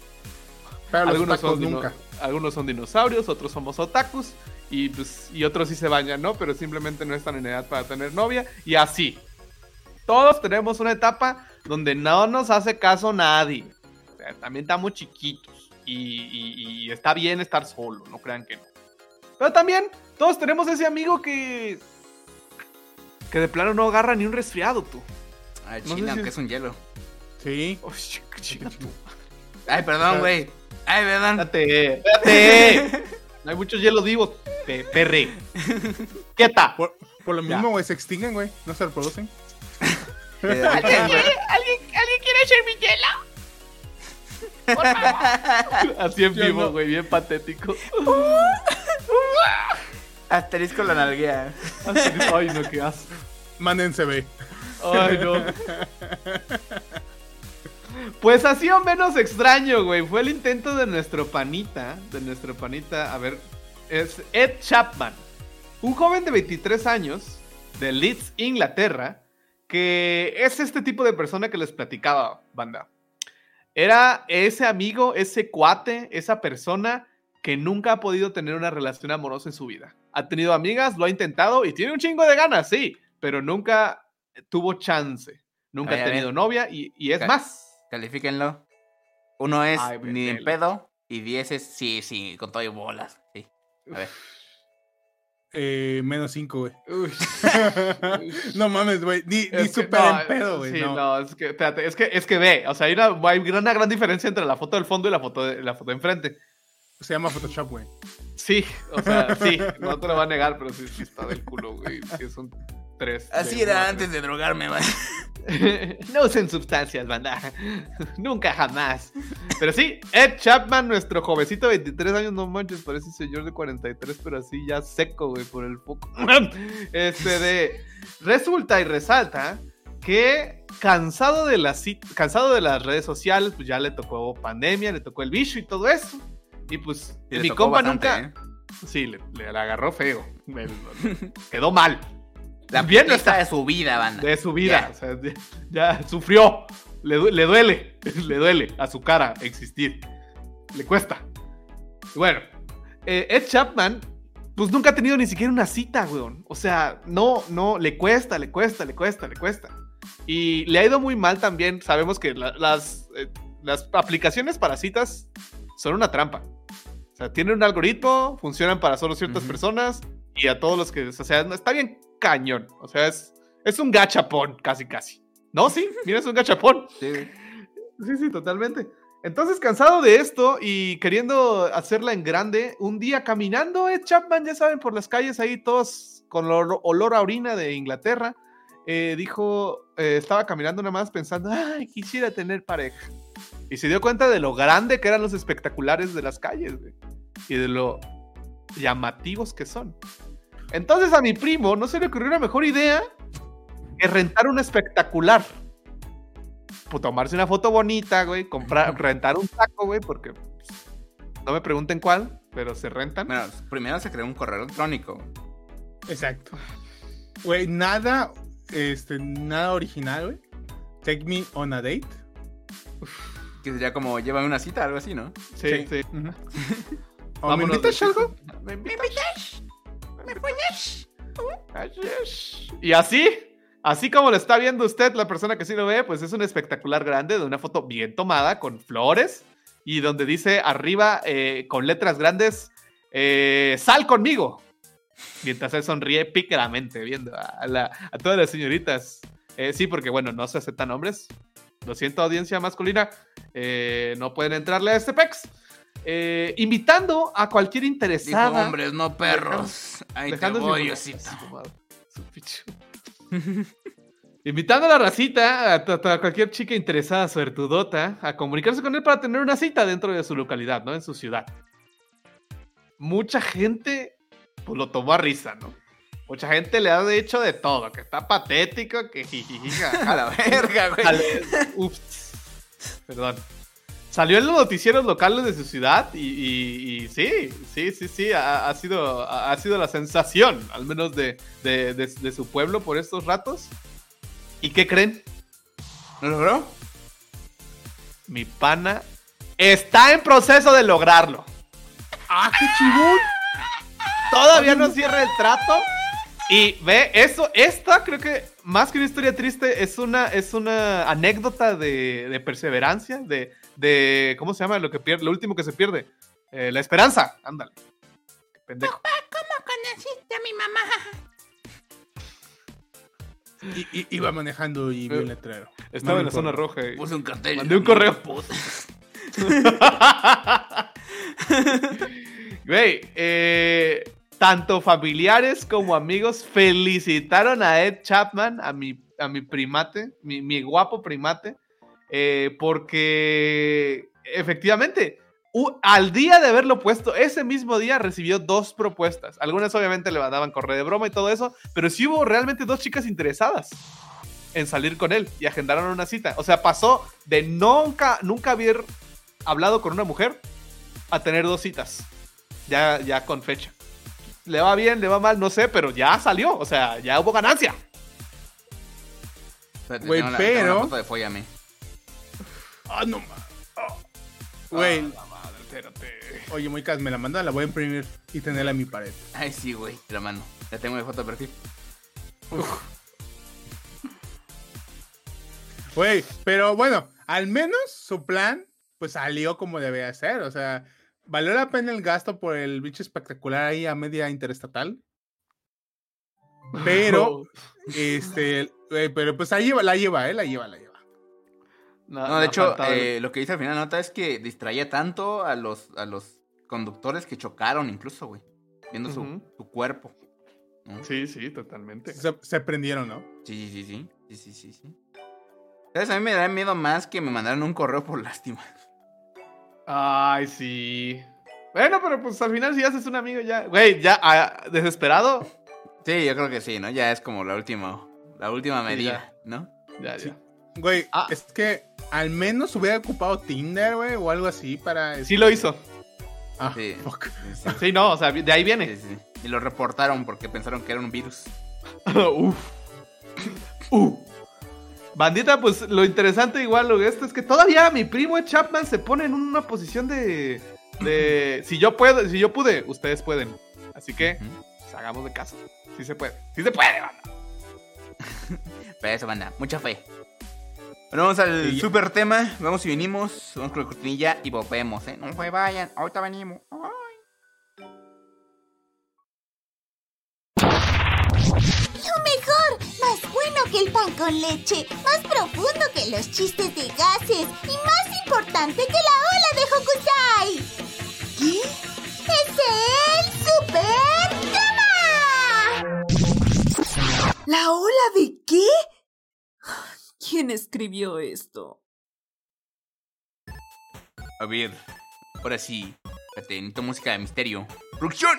Pero los algunos, son nunca. algunos son dinosaurios, otros somos otakus y, pues, y otros sí se bañan, ¿no? Pero simplemente no están en edad para tener novia y así. Todos tenemos una etapa donde no nos hace caso nadie. También estamos chiquitos y, y- y está bien estar solo, no crean que no. Pero también todos tenemos ese amigo que... Que de plano no agarra ni un resfriado, tú. Ay, No sé China, si- aunque es un hielo. Sí. Uy, chica, chica, tú. Ay, perdón, güey. Ay, perdón. Espérate, espérate. No hay muchos hielos vivos. Pe- perre. Quieta. Por, por lo mismo, güey, se extinguen, güey. No se reproducen. Eh, alguien, güey. ¿Alguien, ¿Alguien quiere ser mi hielo? Por favor. Así en vivo, no. güey, bien patético. Asterisco la nalguea. Así- Ay, no, qué asco. Mándense, ve. Ay, no. Pues así o menos extraño, güey. Fue el intento de nuestro panita. De nuestro panita. A ver. Es Ed Chapman. Un joven de 23 años. De Leeds, Inglaterra. Que es este tipo de persona que les platicaba, banda. Era ese amigo, ese cuate, esa persona que nunca ha podido tener una relación amorosa en su vida. Ha tenido amigas, lo ha intentado y tiene un chingo de ganas, sí, pero nunca tuvo chance. Nunca Ay, ha tenido novia y, y es más. Califíquenlo. Uno es Ay, ni en pedo y 10 es sí, sí, con todo y bolas. Sí. A ver. Eh, menos 5, güey. No mames, güey. Ni, super no, en pedo, güey. Sí, no. no. es que, espérate, es que, es que ve, o sea, hay una, hay una gran diferencia entre la foto del fondo y la foto de, la foto de enfrente. Se llama Photoshop, güey. Sí, o sea, sí, no te lo va a negar, pero sí, sí está del culo, güey. Sí, es un 3. Así era antes de drogarme, man. no usen sustancias, banda. Nunca jamás. Pero sí, Ed Chapman, nuestro jovencito de 23 años, no manches, parece un señor de 43, pero así ya seco, güey, por el foco. Este de. Resulta y resalta que cansado de las cansado de las redes sociales, pues ya le tocó pandemia, le tocó el bicho y todo eso. Y pues Y mi compa bastante, nunca. ¿eh? Sí, le, agarró feo. Me- quedó mal. La Bien no está. de su vida, banda. De su vida. Ya. O sea, ya, ya sufrió. Le, le duele. Le duele a su cara existir. Le cuesta. Bueno, eh, Ed Chapman, pues nunca ha tenido ni siquiera una cita, weón. O sea, no, no, le cuesta, le cuesta, le cuesta, le cuesta. Y le ha ido muy mal también. Sabemos que la- las, eh, las aplicaciones para citas son una trampa. O sea, tienen un algoritmo, funcionan para solo ciertas Ujú. personas y a todos los que, o sea, está bien cañón. O sea, es, es un gachapón, casi, casi. ¿No? Sí, mira, es un gachapón. Sí. Sí, sí, totalmente. Entonces, cansado de esto y queriendo hacerla en grande, un día caminando, Ed Chapman, ya saben, por las calles ahí, todos con olor, olor a orina de Inglaterra, eh, dijo, eh, estaba caminando nada más pensando, ay, quisiera tener pareja. Y se dio cuenta de lo grande que eran los espectaculares de las calles, güey, y de lo llamativos que son. Entonces a mi primo no se le ocurrió una mejor idea que rentar un espectacular. Pues, tomarse una foto bonita, güey, comprar, rentar un taco, güey, porque pues, no me pregunten cuál, pero se rentan. Bueno, primero se creó un correo electrónico. Exacto. Güey, nada, este, nada original, güey. Take me on a date. Que sería como lleva una cita, algo así, ¿no? Sí, sí. Ujú. ¿O me invitas de- algo? ¿Me invitas? ¿Me es. Y así, así como lo está viendo usted, la persona que sí lo ve, pues es un espectacular grande de una foto bien tomada con flores y donde dice arriba eh, con letras grandes, eh, sal conmigo. Mientras él sonríe pícaramente viendo a, la- a todas las señoritas. Eh, sí, porque bueno, no se aceptan hombres. Lo siento, audiencia masculina. eh, no pueden entrarle a este pex. Eh, invitando a cualquier Dijo interesada. hombres, no perros. Ahí te voy. Invitando a la racita, a, cualquier chica interesada, suertudota, a comunicarse con él para tener una cita dentro de su localidad, ¿no? En su ciudad. Mucha gente, pues lo tomó a risa, ¿no? Mucha gente le ha dicho de todo, que está patético, que jijiji, A la verga, güey. Ups. Perdón. Salió en los noticieros locales de su ciudad y, y- y sí, sí, sí, sí, ha, ha sido, ha, ha sido la sensación, al menos de, de- de- de su pueblo por estos ratos. ¿Y qué creen? ¿Lo logró? Mi pana está en proceso de lograrlo. ¡Ah, qué chingón! Todavía no cierra el trato. Y ve, eso, esta creo que más que una historia triste es una, es una anécdota de, de perseverancia, de, de, ¿cómo se llama? Lo que pierde, lo último que se pierde. Eh, la esperanza, ándale. Qué pendejo. I- i- iba manejando y vi un letrero. Estaba No en la zona roja. y- Puse un cartel. Mandé un correo. Güey, eh, tanto familiares como amigos felicitaron a Ed Chapman, a mi, a mi primate, mi, mi guapo primate, eh, porque efectivamente, al día de haberlo puesto, ese mismo día recibió dos propuestas. Algunas obviamente le mandaban correo de broma y todo eso, pero sí hubo realmente dos chicas interesadas en salir con él y agendaron una cita. O sea, pasó de nunca, nunca haber hablado con una mujer a tener dos citas. Ya, ya con fecha. Le va bien, le va mal, no sé, pero ya salió. O sea, ya hubo ganancia. Güey, pero- tengo una foto de. ¡Ah, no ma- ah. Güey, la madre, espérate. oye, Moicas, me la manda, la voy a imprimir y tenerla en mi pared. Ay, sí, güey, te la mando. Ya tengo mi foto de perfil. Güey, pero bueno, al menos su plan, pues salió como debía ser. O sea, ¿valió la pena el gasto por el bicho espectacular ahí a media interestatal? Pero, este, pero pues ahí lleva, la lleva, ¿eh? La lleva, la lleva. No, de hecho, eh, lo que dice al final de la nota es que distraía tanto a los, a los conductores que chocaron incluso, güey. Viendo su, su cuerpo. ¿no? Sí, sí, totalmente. Se, se prendieron, ¿no? Sí, sí, sí. Sí, sí, sí, sí. ¿Sabes? A mí me da miedo más que me mandaran un correo por lástima. Ay, sí. Bueno, pero pues al final si haces un amigo ya. Güey, ya, ah, desesperado. Sí, yo creo que sí, ¿no? Ya es como la última, la última Sí, medida, ¿no? Ya, Sí. Güey, Ah. es que al menos hubiera ocupado Tinder, güey, o algo así para... Sí lo hizo. Ah, Sí. fuck. Sí, sí. Sí, no, o sea, de ahí viene. Sí, sí. Y lo reportaron porque pensaron que era un virus. Uf. Uh. Bandita, pues lo interesante igual lo de esto es que todavía mi primo Chapman se pone en una posición de, de si yo puedo, si yo pude, ustedes pueden. Así que pues, hagamos de caso. Sí se puede. Sí se puede, banda. Pero eso, banda, mucha fe. Bueno, vamos al Sí. super tema. Vamos y venimos. Vamos con la cortinilla y volvemos, ¿eh? No se vayan, ahorita venimos. Ay. Lo mejor, más bueno que el pan con leche, más profundo que los chistes de gases y más importante que la ola de Hokusai. ¿Qué? ¡Es el Super Drama! ¿La ola de qué? ¿Quién escribió esto? A ver, ahora sí. Espérate, necesito música de misterio. ¡Producción!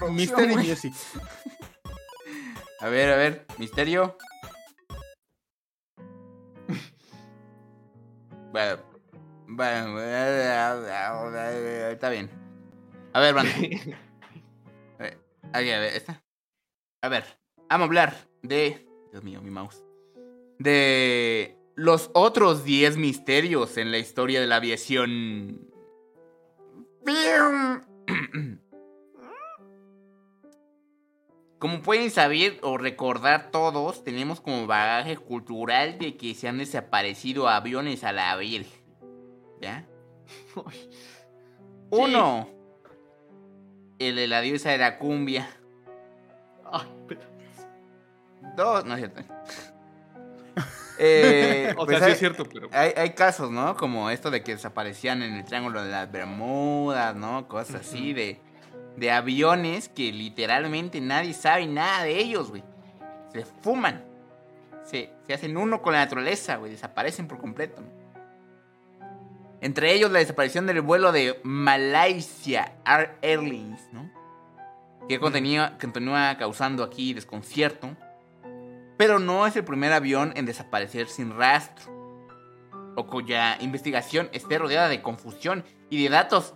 Güey. Music. A ver, a ver, misterio. Bueno, bueno, está bien. A ver, banda. A ver, a ver, esta. A ver, vamos a hablar de. Dios mío, mi mouse. De los otros 10 misterios en la historia de la aviación. Como pueden saber o recordar todos, tenemos como bagaje cultural de que se han desaparecido aviones a la Virgen. ¿Ya? Uno. El de la diosa de la cumbia. Ay, pero- Dos, no es cierto. Eh, o pues sea, sí hay, es cierto, pero. hay, hay casos, ¿no? Como esto de que desaparecían en el Triángulo de las Bermudas, ¿no? Cosas así de... de aviones que literalmente nadie sabe nada de ellos, güey. Se fuman. Se, se hacen uno con la naturaleza, güey. Desaparecen por completo. ¿no? Entre ellos la desaparición del vuelo de Malaysia Air Airlines, ¿no? Que continúa, continúa causando aquí desconcierto. Pero no es el primer avión en desaparecer sin rastro. O cuya investigación esté rodeada de confusión y de datos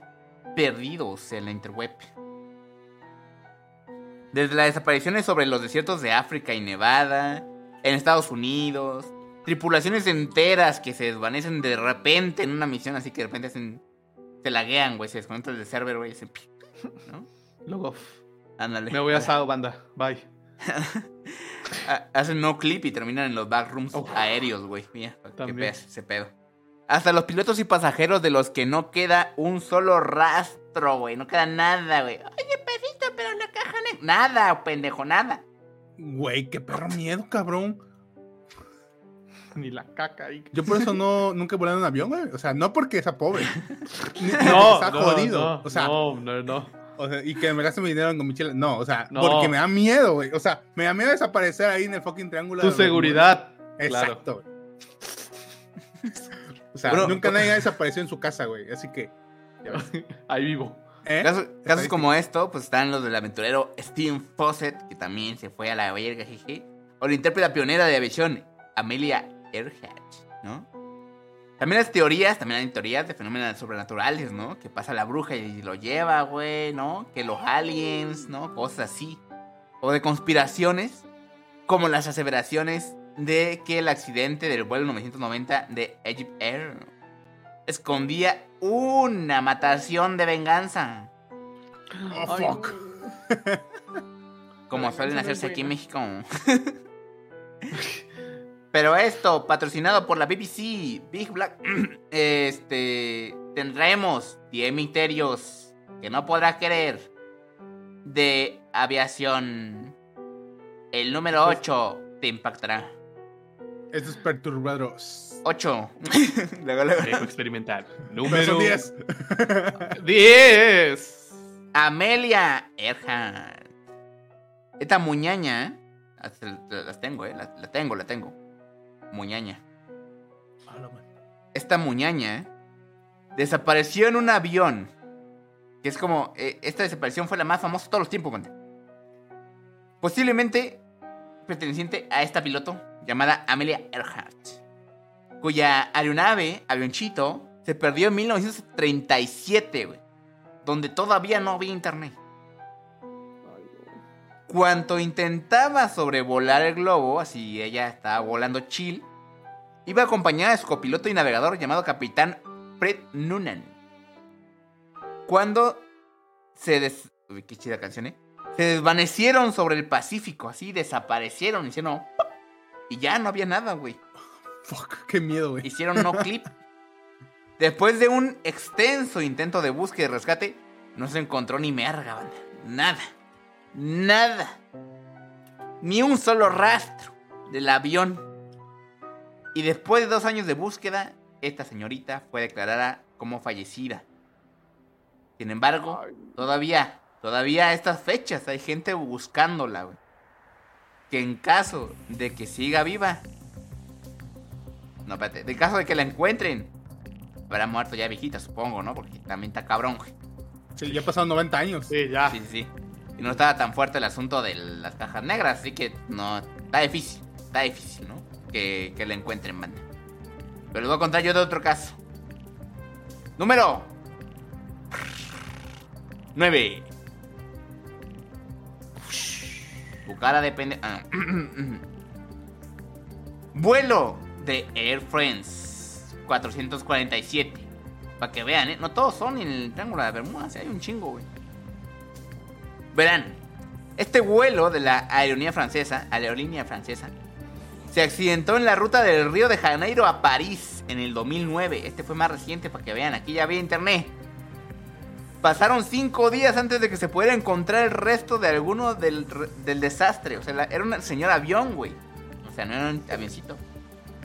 perdidos en la interweb. Desde las desapariciones sobre los desiertos de África y Nevada, en Estados Unidos, tripulaciones enteras que se desvanecen de repente en una misión, así que de repente hacen, se laguean, güey, se desconectan del server, güey, se... Ándale. me voy a Sao, banda. Bye. Ha- Hacen no clip y terminan en los backrooms Oh. aéreos, güey. Mira, qué pedazo ese pedo. Hasta los pilotos y pasajeros de los que no queda un solo rastro, güey. No queda nada, güey. Oye, perrito, pero la caja negra. Nada, pendejo, nada. Güey, qué perro miedo, cabrón. Ni la caca ahí. Yo por eso no, nunca he volado en un avión, güey. O sea, no porque sea pobre. Ni- ni porque No, está no, jodido. no, o sea, no, no, no. O sea, y que me gaste mi dinero en mochila. No, o sea, No. porque me da miedo, güey. O sea, me da miedo desaparecer ahí en el fucking triángulo. Tu seguridad. Exacto. güey. O sea, Bueno, nunca nadie ha desaparecido en su casa, güey. Así que. ya ves. Ahí vivo. ¿Eh? Casos, como esto, pues están los del aventurero Steven Fawcett, que también se fue a la verga, jeje. O la intérpreta pionera de aviación, Amelia Earhart, ¿no? También las teorías, también hay teorías de fenómenos sobrenaturales, ¿no? Que pasa la bruja y lo lleva, güey, ¿no? Que los aliens, ¿no? Cosas así. O de conspiraciones, como las aseveraciones de que el accidente del vuelo 990 de Egypt Air escondía una matación de venganza. Oh, fuck. Como suelen hacerse aquí en México. Pero esto, patrocinado por la BBC, Big Black, este, tendremos 10 misterios que no podrás querer de aviación. El número 8 te impactará. Esto es perturbador. 8. luego, luego. Dejo experimental. Número son 10. 10. Amelia Earhart. Esta muñaña. hasta Las tengo, eh. La, la tengo, la tengo. Muñaña. Esta muñaña desapareció en un avión. Que es como. eh, esta desaparición fue la más famosa de todos los tiempos, man. Posiblemente perteneciente a esta piloto llamada Amelia Earhart. Cuya aeronave, avionchito, se perdió en 1937, güey donde todavía no había internet. Cuando intentaba sobrevolar el globo, así ella estaba volando chill, iba acompañada de su copiloto y navegador llamado Capitán Fred Noonan. Cuando se des... Uy, qué chida canción, ¿eh? Se desvanecieron sobre el Pacífico, así desaparecieron, hicieron... Y ya no había nada, güey. Fuck, qué miedo, güey. Hicieron no clip. Después de un extenso intento de búsqueda y rescate, no se encontró ni merga, banda. Nada. Nada. Ni un solo rastro del avión. Y después de dos años de búsqueda, esta señorita fue declarada como fallecida. Sin embargo, todavía, todavía a estas fechas hay gente buscándola, güey. Que en caso de que siga viva, no, espérate. De caso de que la encuentren. Habrá muerto ya viejita, supongo, ¿no? Porque también está cabrón, güey. Sí, ya pasaron 90 años. Sí, ya. Sí, sí, sí. Y no estaba tan fuerte el asunto de las cajas negras, así que no. Está difícil. Está difícil, ¿no? Que, que la encuentren, banda. Pero les voy a contar yo de otro caso. Número 9. Tu cara depende. ah. Vuelo de Air France 447. Para que vean, ¿eh? No todos son en el Triángulo de Bermuda, sí, hay un chingo, güey. Verán, este vuelo de la aerolínea francesa, aerolínea francesa, se accidentó en la ruta del Río de Janeiro a París en el 2009. Este fue más reciente para que vean, aquí ya había internet. Pasaron cinco días antes de que se pudiera encontrar el resto de alguno del, del desastre. O sea, era un señor avión, güey. O sea, no era un avioncito.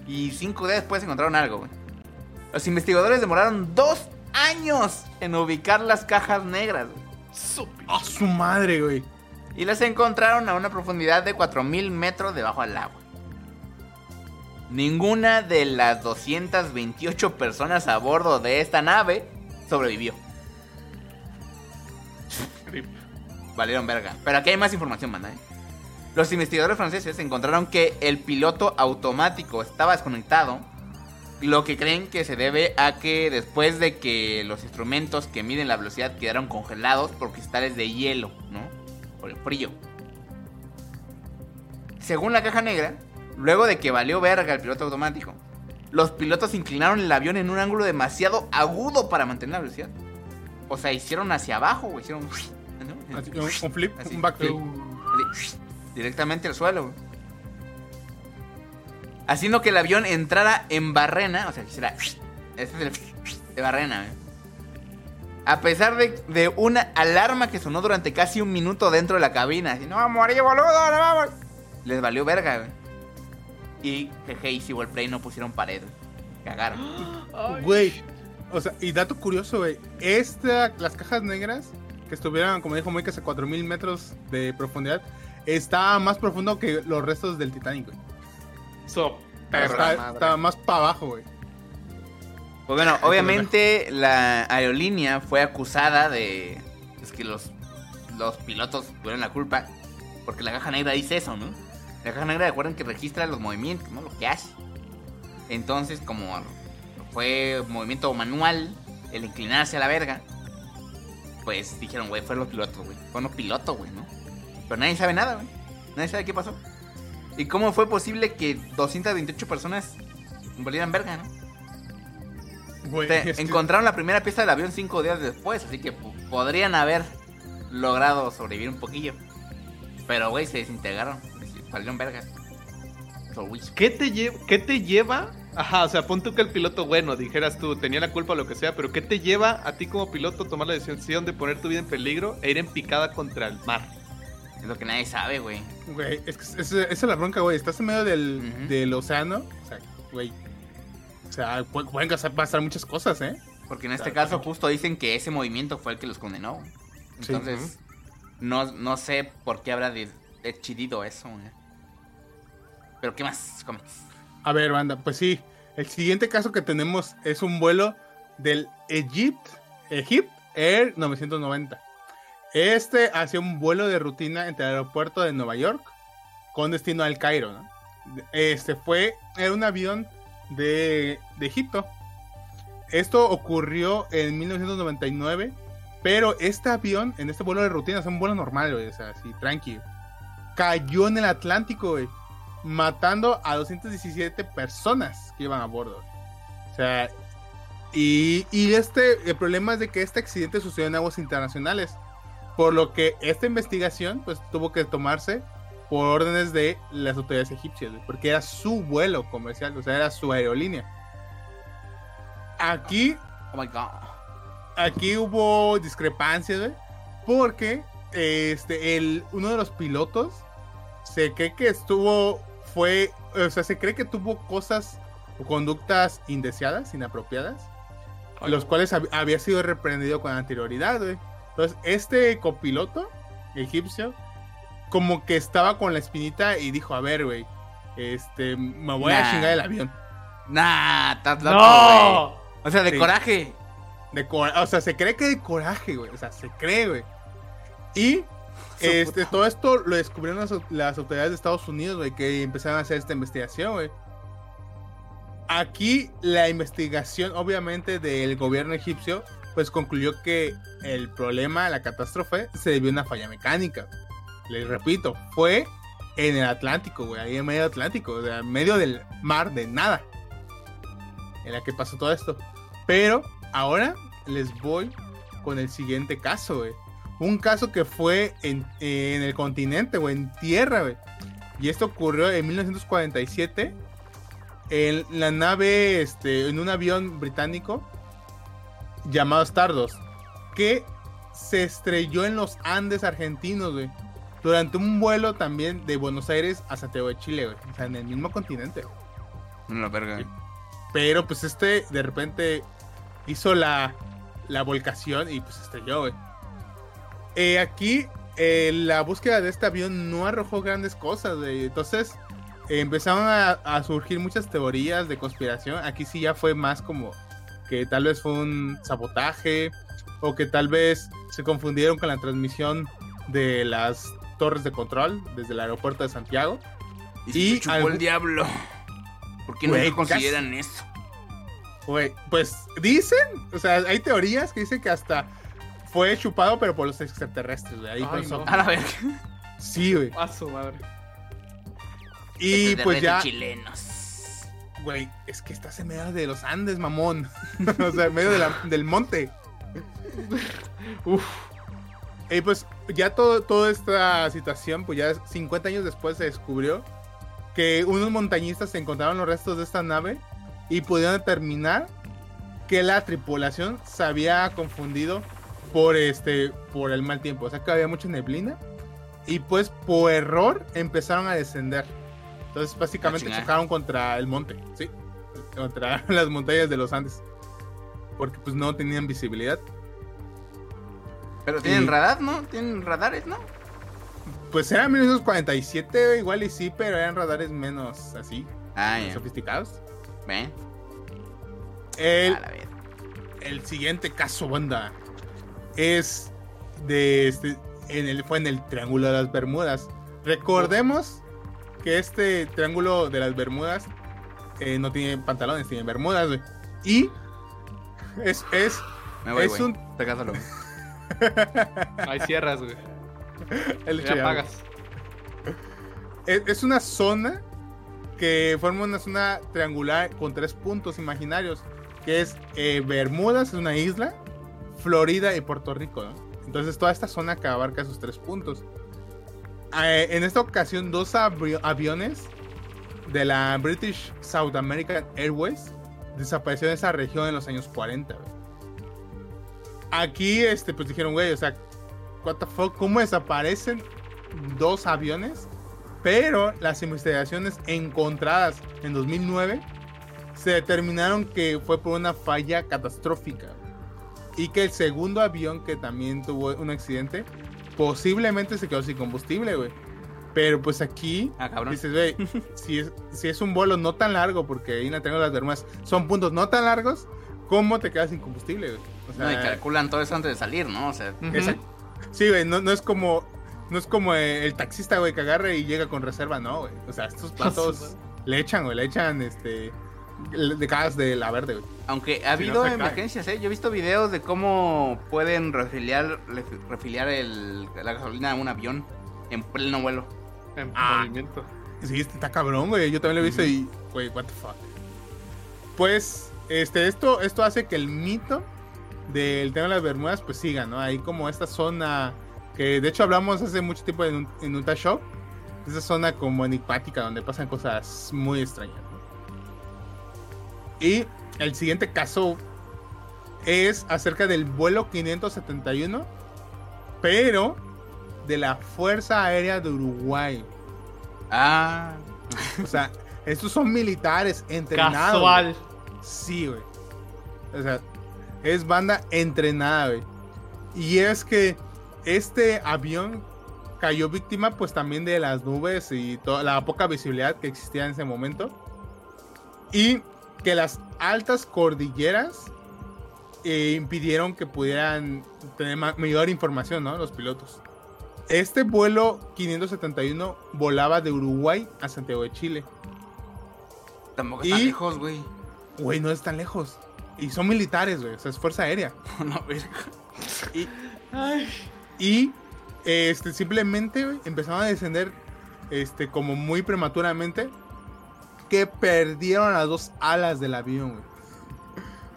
Y cinco días después encontraron algo, güey. Los investigadores demoraron dos años en ubicar las cajas negras, güey. Supi. ¡A su madre, güey! Y las encontraron a una profundidad de 4000 metros debajo del agua. Ninguna de las 228 personas a bordo de esta nave sobrevivió. Valieron verga. Pero aquí hay más información, manda, ¿eh? Los investigadores franceses encontraron que el piloto automático estaba desconectado. Lo que creen que se debe a que después de que los instrumentos que miden la velocidad quedaron congelados por cristales de hielo, ¿no? Por el frío. Según la caja negra, luego de que valió verga el piloto automático, los pilotos inclinaron el avión en un ángulo demasiado agudo para mantener la velocidad. O sea, hicieron hacia abajo, hicieron... un, flip, Así. un backflip. Directamente al suelo. Haciendo que el avión entrara en barrena. O sea, que hiciera. Este es el de barrena. güey. A pesar de, de una alarma que sonó durante casi un minuto dentro de la cabina. Así, no vamos a morir, boludo, no vamos. Les valió verga, güey. Y jeje, y si Play no pusieron pared. Cagaron. Güey, o sea, y dato curioso, güey. Esta, las cajas negras que estuvieron, como dijo Moicas, a 4000 metros de profundidad, está más profundo que los restos del Titanic, güey. So, está más para abajo, güey. Pues bueno, obviamente la aerolínea fue acusada de. Es que los, los pilotos tuvieron la culpa. Porque la caja negra dice eso, ¿no? La caja negra, recuerden que registra los movimientos, ¿no? Lo que hace. Entonces, como fue movimiento manual, el inclinarse a la verga, pues dijeron, güey, fueron los pilotos, güey. Fueron los pilotos, güey, ¿no? Pero nadie sabe nada, güey. Nadie sabe qué pasó. ¿Y cómo fue posible que 228 personas valieran verga, no? Güey, Te- es que- encontraron la primera pieza del avión cinco días después, así que po- podrían haber logrado sobrevivir un poquillo. Pero, güey, se desintegraron. Salieron vergas. So. ¿Qué te, ¿Qué te lleva? Ajá, o sea, pon tú que el piloto, bueno, dijeras tú, tenía la culpa o lo que sea, pero ¿qué te lleva a ti como piloto a tomar la decisión de poner tu vida en peligro e ir en picada contra el mar? Es lo que nadie sabe, güey. Güey, es que esa es la bronca, güey. Estás en medio del, del océano. O sea, güey. O sea, pu- pueden pasar- muchas cosas, ¿eh? Porque en este Claro, caso claro. justo dicen que ese movimiento fue el que los condenó. Sí. Entonces, no, no sé por qué habrá de- decidido eso, güey. Pero, ¿qué más? Comments. A ver, banda, pues sí. El siguiente caso que tenemos es un vuelo del Egypt, Egypt Air 990. Este hacía un vuelo de rutina entre el aeropuerto de Nueva York con destino al Cairo, ¿no? Este fue, era un avión de, de Egipto. Esto ocurrió en 1999, pero este avión, en este vuelo de rutina, es un vuelo normal, güey, o sea, así, tranquilo. Cayó en el Atlántico, güey matando a 217 personas que iban a bordo. O sea, y, y este, el problema es de que este accidente sucedió en aguas internacionales, por lo que esta investigación pues tuvo que tomarse por órdenes de las autoridades egipcias, porque era su vuelo comercial, o sea, era su aerolínea. Aquí Oh my god. aquí hubo discrepancias, porque este, el, uno de los pilotos se cree que estuvo, fue, o sea, se cree que tuvo cosas o conductas indeseadas, inapropiadas, los cuales hab- había sido reprendido con anterioridad. Entonces, este copiloto egipcio, como que estaba con la espinita y dijo, a ver, güey, este, me voy a chingar el avión. Nah, estás loco, güey. ¡No! O sea, de Sí. coraje. De cora- o sea, se cree que de coraje, güey. O sea, se cree, güey. Y este, todo esto lo descubrieron las, las autoridades de Estados Unidos, güey, que empezaron a hacer esta investigación, güey. Aquí la investigación, obviamente, del gobierno egipcio, pues concluyó que el problema, la catástrofe, se debió a una falla mecánica. Les repito, fue en el Atlántico, güey, ahí en medio Atlántico, o sea, en medio del mar de nada. En la que pasó todo esto. Pero ahora les voy con el siguiente caso. Un caso que fue en, en el continente, güey, en tierra. Y esto ocurrió en 1947 en la nave, este, en un avión británico llamado Stardust, que se estrelló en los Andes argentinos, güey. Durante un vuelo también de Buenos Aires a Santiago de Chile, güey. O sea, en el mismo continente, güey. No, la verga. Sí. Pero pues este de repente hizo la, la volcación y pues estrelló, güey. eh, aquí eh, la búsqueda de este avión no arrojó grandes cosas, güey. Entonces eh, empezaron a, a surgir muchas teorías de conspiración. Aquí sí ya fue más como que tal vez fue un sabotaje o que tal vez se confundieron con la transmisión de las torres de control desde el aeropuerto de Santiago. Y, se Y chupó algún- el diablo. ¿Por qué no Güey, consideran eso? Pues dicen, o sea, hay teorías que dicen que hasta fue chupado, pero por los extraterrestres, güey. Ahí Ay, no. A la verga. Sí, güey. A su madre. Y pues ya, chilenos. Güey, es que estás en medio de los Andes, mamón. o sea, en medio de la- del monte. Uf. Y pues ya todo, toda esta situación, pues ya 50 años después se descubrió que unos montañistas encontraron los restos de esta nave y pudieron determinar que la tripulación se había confundido por este por el mal tiempo, o sea que había mucha neblina y pues por error empezaron a descender. Entonces básicamente Ah, chocaron contra el monte, sí, contra las montañas de los Andes. Porque pues no tenían visibilidad. Pero tienen Y- radar, ¿no? Tienen radares, ¿no? Pues eran 1947, igual y sí, pero eran radares menos así, Ah, menos sofisticados. Ven. El, A la vez. el siguiente caso, banda, es de este, en el, fue en el Triángulo de las Bermudas. Recordemos que este Triángulo de las Bermudas eh, no tiene pantalones, tiene bermudas, güey. Y es, es, Me voy, es un- Regásalo. Ahí cierras, güey. el Ya ya- pagas. es, es una zona que forma una zona triangular con tres puntos imaginarios, que es eh, Bermudas, es una isla, Florida y Puerto Rico, ¿no? Entonces toda esta zona que abarca esos tres puntos. Eh, en esta ocasión, dos avi- aviones de la British South American Airways desaparecieron de esa región en los años 40. güey. Aquí, este, pues dijeron, güey, o sea, what the fuck, ¿cómo desaparecen dos aviones? Pero las investigaciones encontradas en 2009 se determinaron que fue por una falla catastrófica y que el segundo avión que también tuvo un accidente posiblemente se quedó sin combustible, güey. Pero pues aquí Ah, dices, güey, si es, si es un vuelo no tan largo, porque ahí Triángulo de las Bermudas son puntos no tan largos, ¿cómo te quedas sin combustible, güey? O No, y calculan todo eso antes de salir, ¿no? O sea. Sí, güey, no, no es como. No es como eh, el taxista, güey, que agarra y llega con reserva, no, güey. O sea, estos patos le echan, güey, le echan este. El- De la verde, güey. aunque ha Si no habido cae. emergencias, ¿eh? Yo he visto videos de cómo pueden refiliar, ref- refiliar el, la gasolina a un avión en pleno vuelo. En Ah. movimiento. Sí, este está cabrón, güey. Yo también lo he visto y, güey, what the fuck. Pues, este, esto, esto hace que el mito del tema de las Bermudas, pues siga, ¿no? Ahí como esta zona que de hecho hablamos hace mucho tiempo en un, en un Tag Show. Esa zona como enigmática donde pasan cosas muy extrañas. Y el siguiente caso es acerca del vuelo 571, pero de la Fuerza Aérea de Uruguay. Ah, O sea, estos son militares entrenados. Casual. güey. Sí, güey. O sea, es banda entrenada, güey. Y es que este avión cayó víctima pues también de las nubes y toda la poca visibilidad que existía en ese momento. Y que las altas cordilleras eh, impidieron que pudieran tener ma- mayor información, ¿no? Los pilotos. Este vuelo 571 volaba de Uruguay a Santiago de Chile. tampoco Y- está lejos, güey. Güey, no es tan lejos. Y son militares, güey. O sea, es fuerza aérea. No, verga. Y, Ay. y, este, simplemente güey, empezaron a descender este, como muy prematuramente. Que perdieron las dos alas del avión, güey.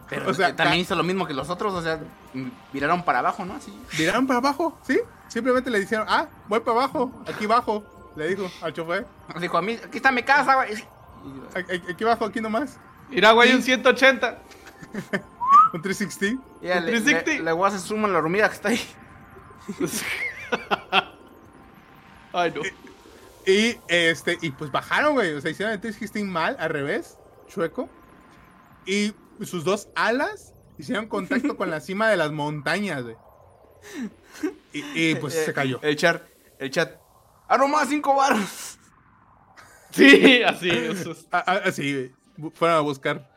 Pero O sea, eh, también hizo lo mismo que los otros, o sea, miraron para abajo, ¿no? Así. Viraron para abajo, ¿sí? Simplemente le dijeron, ah, voy para abajo, aquí bajo. Le dijo al chofer, Dijo a mí, aquí está mi casa, güey. "Aquí- aquí aquí abajo, aquí nomás. Mira, güey, Y- un 180. Un 360. Ya, le, 360. le, le voy a hacer zoom a la hormiga que está ahí. Ay, no. Y este, y pues bajaron, güey. O sea, hicieron el 316 mal, al revés, chueco. Y sus dos alas hicieron contacto con la cima de las montañas, güey. Y, y, pues se cayó. El chat, el chat. ¡Ah, cinco varos! Sí, así. es- Ah, ah, fueron a buscar.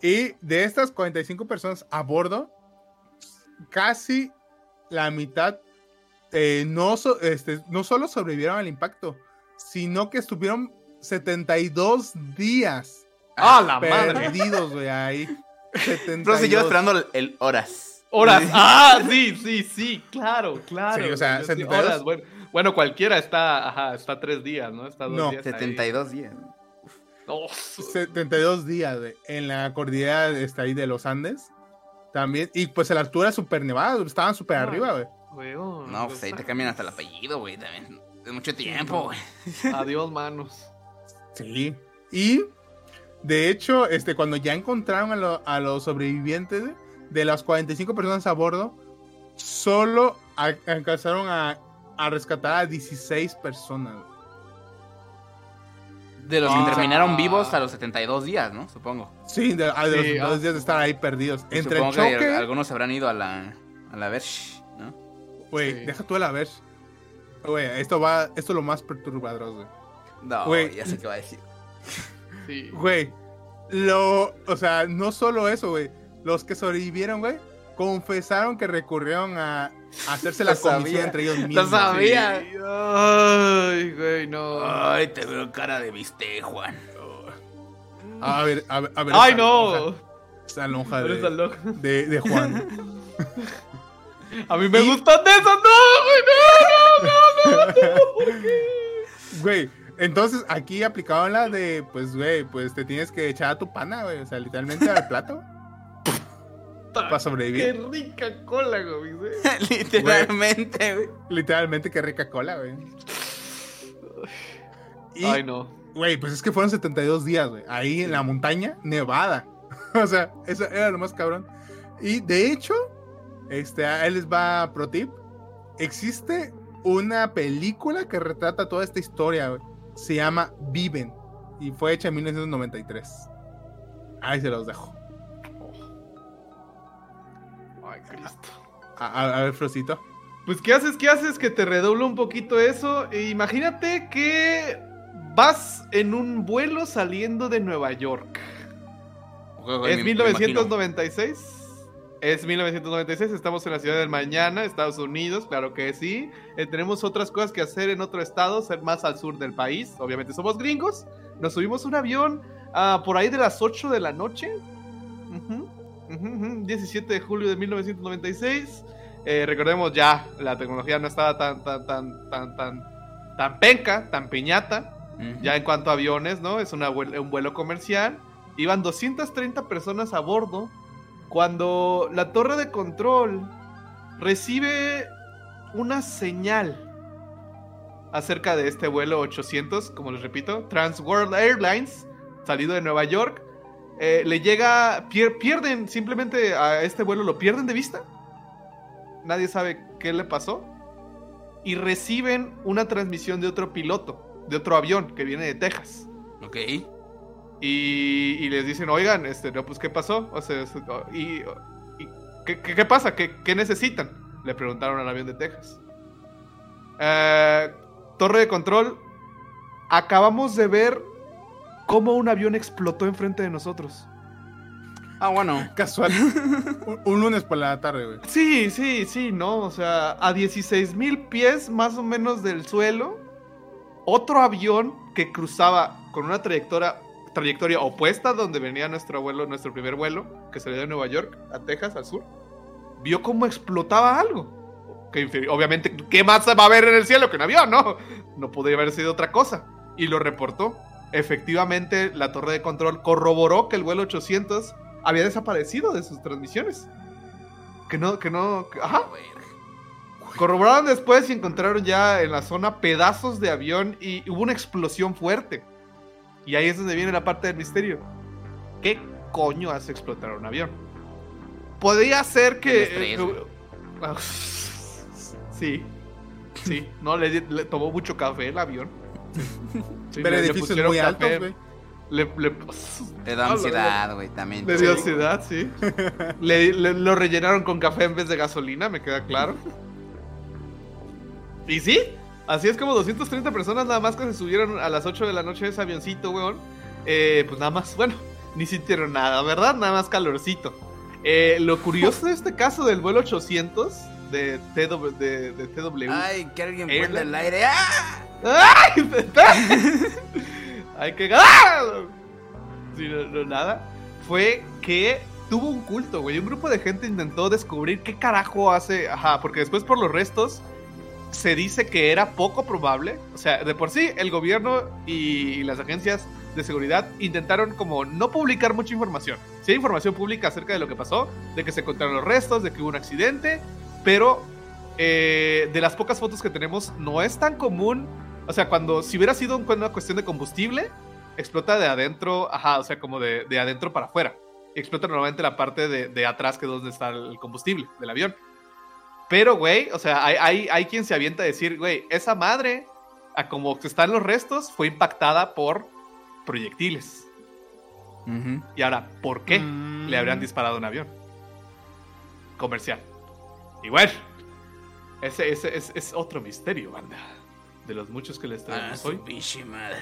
Y de estas 45 personas a bordo, casi la mitad eh, no, so- este, no solo sobrevivieron al impacto, sino que estuvieron 72 días ¡Ah, la madre! perdidos, güey, ahí. Pero 72. siguió esperando el, el horas. Horas. Ah, sí, sí, sí, claro, claro. Sí, o sea, Sí, 72. horas. Bueno, bueno, cualquiera está, ajá, está tres días, ¿no? Está dos No, días ahí. 72 días. Oh, 72 días güey, en la cordillera está ahí de los Andes. También, y pues en la altura súper nevada, estaban súper Ah. arriba, güey. Weón, No, pues ahí te cambian hasta el apellido, güey, también. De mucho tiempo, güey. Adiós, manos. Sí. Y de hecho, este, cuando ya encontraron a, lo- a los sobrevivientes, de las 45 personas a bordo, solo alcanzaron a, a rescatar a 16 personas. De los Ah. que terminaron vivos a los 72 días, ¿no? Supongo. Sí, de, a de Sí, los dos ah. días de estar ahí perdidos. Entre Supongo que algunos habrán ido a la, a la Verge. Güey, Sí. deja tú a la ver. Güey, esto va, esto es lo más perturbador, güey. No, Güey. ya sé qué va a decir. Sí. Güey, lo, o sea, no solo eso, güey. Los que sobrevivieron, güey, confesaron que recurrieron a, hacerse la Lo comisión sabía. entre ellos Lo mismos. sabía. Sí. Ay, güey, no. Ay, te veo cara de bistec, Juan. A ver, a ver, a ver. Ay, esa no. lonja, Esa lonja de, de, de Juan. A mí me Y- gustan de esas. No, güey, no, no, no. Güey, entonces aquí aplicaban la de, pues, güey, pues te tienes que echar a tu pana, güey. O sea, literalmente al plato. Para Qué sobrevivir. rica cola, güey. güey. Literalmente, güey. Literalmente, qué rica cola, güey. Y, Ay, no. Güey, pues es que fueron 72 días, güey. Ahí en la montaña, nevada. o sea, eso era lo más cabrón. Y de hecho, este, ahí les va pro tip. Existe una película que retrata toda esta historia. Se llama Viven. Y fue hecha en 1993. Ahí se los dejo. Ay, Cristo. A, a- a ver, Frosito. Pues, ¿qué haces? ¿Qué haces? Que te redobla un poquito eso. E imagínate que vas en un vuelo saliendo de Nueva York. Güey, ¿Es me- me imagino. 1996? Es 1996, estamos en la ciudad del mañana, Estados Unidos, claro que sí. Eh, tenemos otras cosas que hacer en otro estado, ser más al sur del país. Obviamente somos gringos. Nos subimos un avión ah, por ahí de las 8 de la noche. Ujú, ujú, ujú, 17 de julio de 1996. Eh, recordemos ya, la tecnología no estaba tan, tan, tan, tan, tan, tan penca, tan piñata. Ya en cuanto a aviones, ¿no? Es una un vuelo comercial. Iban 230 personas a bordo cuando la torre de control recibe una señal acerca de este vuelo 800, como les repito, Trans World Airlines, salido de Nueva York. Eh, le llega, pier- pierden simplemente a este vuelo, lo pierden de vista. Nadie sabe qué le pasó. Y reciben una transmisión de otro piloto, de otro avión que viene de Texas. Ok. Y, y les dicen, oigan, este, no, pues, ¿qué pasó? O sea, y, y- ¿qué, qué- qué pasa? ¿Qué, qué necesitan? Le preguntaron al avión de Texas. Eh, torre de control. Acabamos de ver cómo un avión explotó enfrente de nosotros. Ah, bueno. Casual. un, un lunes por la tarde, güey. Sí, sí, sí, ¿no? O sea, a 16 mil pies más o menos del suelo, otro avión que cruzaba con una trayectoria, trayectoria opuesta donde venía nuestro vuelo, nuestro primer vuelo, que salió de Nueva York a Texas, al sur, vio cómo explotaba algo. Que obviamente, ¿qué más va a haber en el cielo que un avión? No, no podría haber sido otra cosa. Y lo reportó. Efectivamente, la torre de control corroboró que el vuelo 800 había desaparecido de sus transmisiones. Que no, que no, que- ajá. Corroboraron después y encontraron ya en la zona pedazos de avión y hubo una explosión fuerte. Y ahí es donde viene la parte del misterio. ¿Qué coño hace explotar un avión? Podría ser que... Eh, sí, sí. No, le, le tomó mucho café el avión. Sí, Pero le- le edificios pusieron muy altos, güey. Le, le- Te da ansiedad, güey, también. le dio ansiedad, sí. le, le- lo rellenaron con café en vez de gasolina, me queda claro. Y sí, así es como 230 personas nada más que se subieron a las 8 de la noche de ese avioncito, weón. Eh, pues nada más, bueno, ni sintieron nada, ¿verdad? Nada más calorcito. Eh, lo curioso de este caso del vuelo 800 de TW, de, de TW Ay, que alguien prenda el aire. ¡Ah! ¡Ay! Hay que ganar. Sí, no, no, nada. Fue que tuvo un culto, güey. Un grupo de gente intentó descubrir qué carajo hace. Ajá, porque después por los restos se dice que era poco probable. O sea, de por sí, el gobierno y las agencias de seguridad intentaron como no publicar mucha información. Sí hay información pública acerca de lo que pasó, de que se encontraron los restos, de que hubo un accidente, pero eh, de las pocas fotos que tenemos no es tan común. O sea, cuando si hubiera sido una cuestión de combustible, explota de adentro, ajá, o sea, como de, de adentro para afuera. Explota normalmente la parte de, de atrás, que es donde está el combustible del avión. Pero, güey, o sea, hay, hay, hay quien se avienta a decir, güey, esa madre, a como están los restos, fue impactada por proyectiles. Y ahora, ¿por qué Mm. le habrían disparado un avión? Comercial. Y bueno, ese, ese es, es otro misterio, banda. De los muchos que les Ah, traemos su hoy. pinche madre.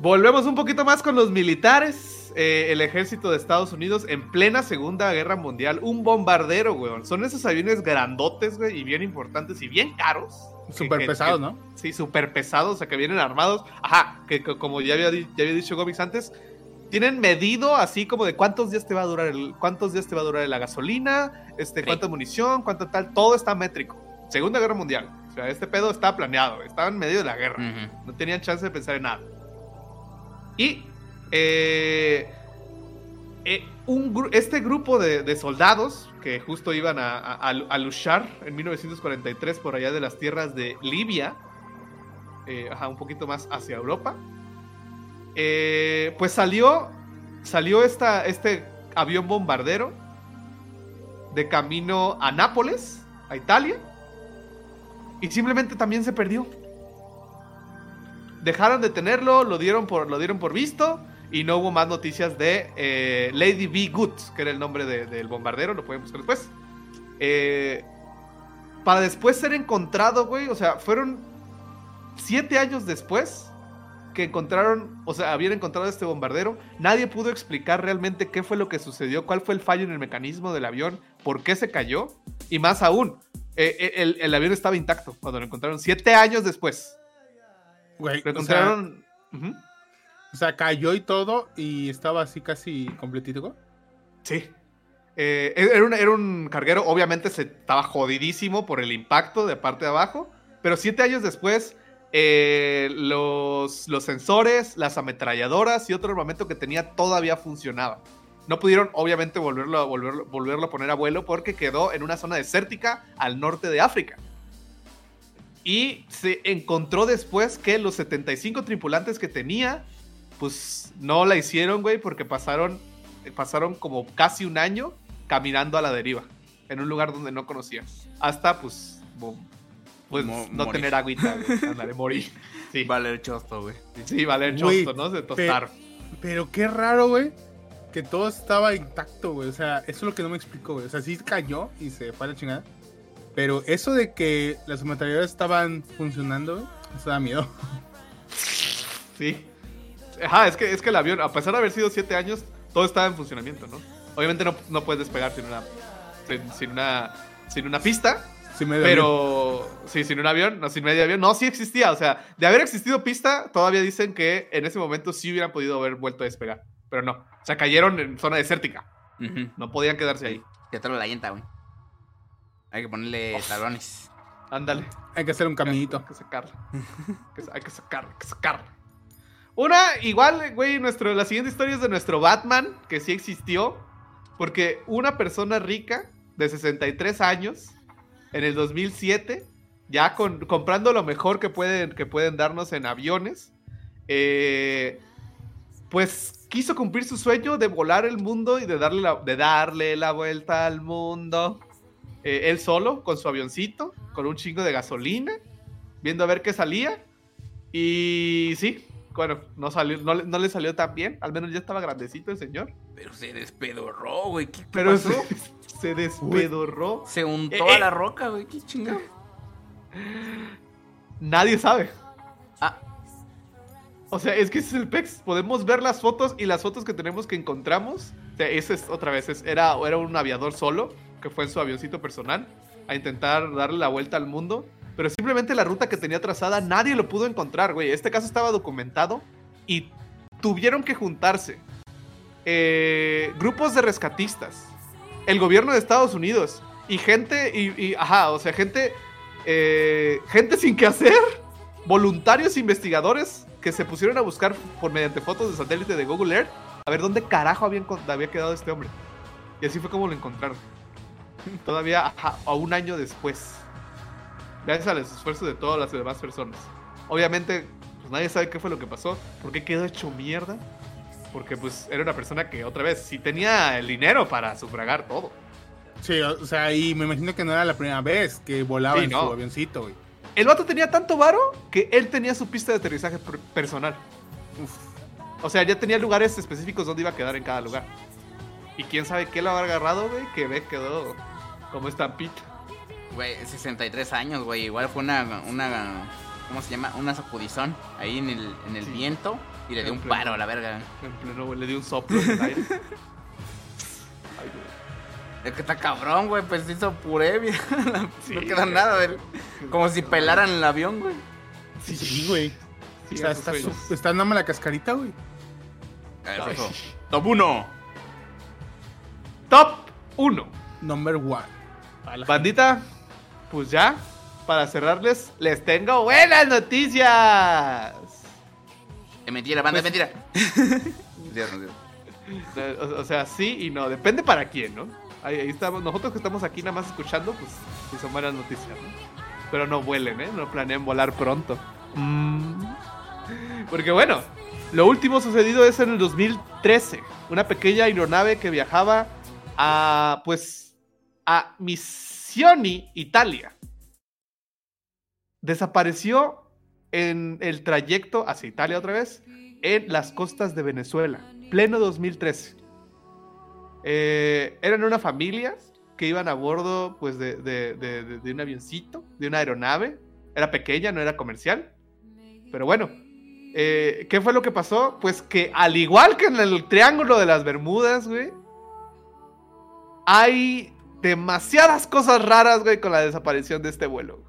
Volvemos un poquito más con los militares. Eh, el ejército de Estados Unidos en plena Segunda Guerra Mundial. Un bombardero, weón. Son esos aviones grandotes, güey, y bien importantes y bien caros. Súper pesados, que- ¿no? Sí, súper pesados, o sea, que vienen armados. Ajá, que, que como ya había, ya había dicho Gomix antes, tienen medido así como de cuántos días te va a durar el, cuántos días te va a durar la gasolina, este, Sí. cuánta munición, cuánto tal, todo está métrico. Segunda Guerra Mundial. O sea, este pedo está planeado, estaba en medio de la guerra. No tenían chance de pensar en nada. Y eh, eh, un este grupo de, soldados que justo iban a, luchar en 1943 por allá de las tierras de Libia, eh, ajá, un poquito más hacia Europa, pues salió, salió esta, este avión bombardero de camino a Nápoles, a Italia, y simplemente también se perdió dejaron de tenerlo, lo dieron por, lo dieron por visto y no hubo más noticias de eh, Lady B. Good, que era el nombre de- del bombardero, lo pueden buscar después. Eh, para después ser encontrado, güey, o sea, fueron siete años después que encontraron, o sea, habían encontrado este bombardero. Nadie pudo explicar realmente qué fue lo que sucedió, cuál fue el fallo en el mecanismo del avión, por qué se cayó. Y más aún, eh, el, el avión estaba intacto cuando lo encontraron siete años después. Güey, Lo o sea, encontraron. O sea, cayó y todo y estaba así casi completito. Sí. Eh, era, un, era un carguero, obviamente se estaba jodidísimo por el impacto de parte de abajo, pero siete años después eh, los, los sensores, las ametralladoras y otro armamento que tenía todavía funcionaba. No pudieron, obviamente, volverlo, a- volverlo, volverlo a poner a vuelo porque quedó en una zona desértica al norte de África. Y se encontró después que los 75 tripulantes que tenía, pues no la hicieron, güey, porque pasaron, pasaron como casi un año caminando a la deriva, en un lugar donde no conocían. Hasta, pues, pues Mo- no morir. tener agüita, güey, ándale, morir. Sí, Valer chosto, güey. sí, valer chosto, ¿no? Se tostaron. Pero qué raro, güey. Que todo estaba intacto, güey. O sea, eso es lo que no me explico, güey. O sea, sí cayó y se fue a la chingada. Pero eso de que las ametralladoras estaban funcionando, eso da miedo. Sí. Ajá, es que, es que el avión, a pesar de haber sido siete años, todo estaba en funcionamiento, ¿no? Obviamente no, no puedes despegar sin una, sin, sin una, sin una pista, Sí me da pero sí, sin un avión, no sin medio avión, no, sí existía, o sea, de haber existido pista, todavía dicen que en ese momento sí hubieran podido haber vuelto a despegar, pero no, o sea, cayeron en zona desértica, no podían quedarse ahí. Te la llanta, güey. Hay que ponerle talones. Ándale. Hay que hacer un caminito. Hay que sacarla. Hay que- hay que sacarla, hay que sacarla. Una, igual, güey, nuestro, la siguiente historia es de nuestro Batman, que sí existió. Porque una persona rica de 63 años, en el 2007, ya con, comprando lo mejor que pueden, que pueden darnos en aviones, eh, pues quiso cumplir su sueño de volar el mundo y de darle la, de darle la vuelta al mundo. Eh, él solo, con su avioncito, con un chingo de gasolina, viendo a ver qué salía. Y sí, bueno, no, salió, no, le- no le salió tan bien. Al menos ya estaba grandecito el señor. Pero se despedorró, güey. ¿Qué Pero pasó? se, se despedorró. Se untó Eh, a eh. la roca, güey. Qué chingado. Nadie sabe. Ah, O sea, es que ese es el PEX. Podemos ver las fotos y las fotos que tenemos que encontramos. O sea, ese es otra vez. es- era, era un aviador solo que fue en su avioncito personal a intentar darle la vuelta al mundo. Pero simplemente la ruta que tenía trazada nadie lo pudo encontrar, güey. Este caso estaba documentado y tuvieron que juntarse eh, grupos de rescatistas, el gobierno de Estados Unidos y gente, y, ajá, o sea, gente, eh, gente sin que hacer, voluntarios investigadores que se pusieron a buscar por mediante fotos de satélite de Google Earth a ver dónde carajo había, había quedado este hombre. Y así fue como lo encontraron. Todavía a un año después. Gracias al esfuerzo de todas las demás personas. Obviamente, pues nadie sabe qué fue lo que pasó. ¿Por qué quedó hecho mierda? Porque pues era una persona que otra vez sí tenía el dinero para sufragar todo. Sí, o sea, y me imagino que no era la primera vez que volaba Sí, en no. su avioncito, güey. El vato tenía tanto varo que él tenía su pista de aterrizaje per- personal. Uf. O sea, ya tenía lugares específicos donde iba a quedar en cada lugar. Y quién sabe qué lo habrá agarrado, güey, que ve quedó ¿Cómo está Pete? Güey, 63 años, güey. Igual fue una, una, ¿cómo se llama? Una sacudizón ahí en el, en el viento y le dio un paro a la verga. En pleno, güey, le dio un soplo en el aire. Ay, güey. Es que está cabrón, güey, pues se hizo puré, no queda nada, güey. Como si pelaran el avión, güey. Sí, sí güey. Sí, está, está, su, está andando la cascarita, güey. A Top 1. Top 1. Number 1. Bandita, pues ya, para cerrarles, les tengo buenas noticias. Es mentira, banda, pues... es mentira. Dios, Dios. O, sea, sí y no, depende para quién, ¿no? Ahí, estamos, nosotros que estamos aquí nada más escuchando, pues sí son buenas noticias, ¿no? Pero no vuelen, ¿eh? No planean volar pronto. Mm. Porque bueno, lo último sucedido es en el 2013. Una pequeña aeronave que viajaba a, pues, a Missioni, Italia. Desapareció en el trayecto hacia Italia otra vez, en las costas de Venezuela, pleno 2013. Eh, eran una familia que iban a bordo pues, de, de- de- de- un avioncito, de una aeronave. Era pequeña, no era comercial. Pero bueno, eh, ¿qué fue lo que pasó? Pues que al igual que en el Triángulo de las Bermudas, güey, hay demasiadas cosas raras, güey, con la desaparición de este vuelo.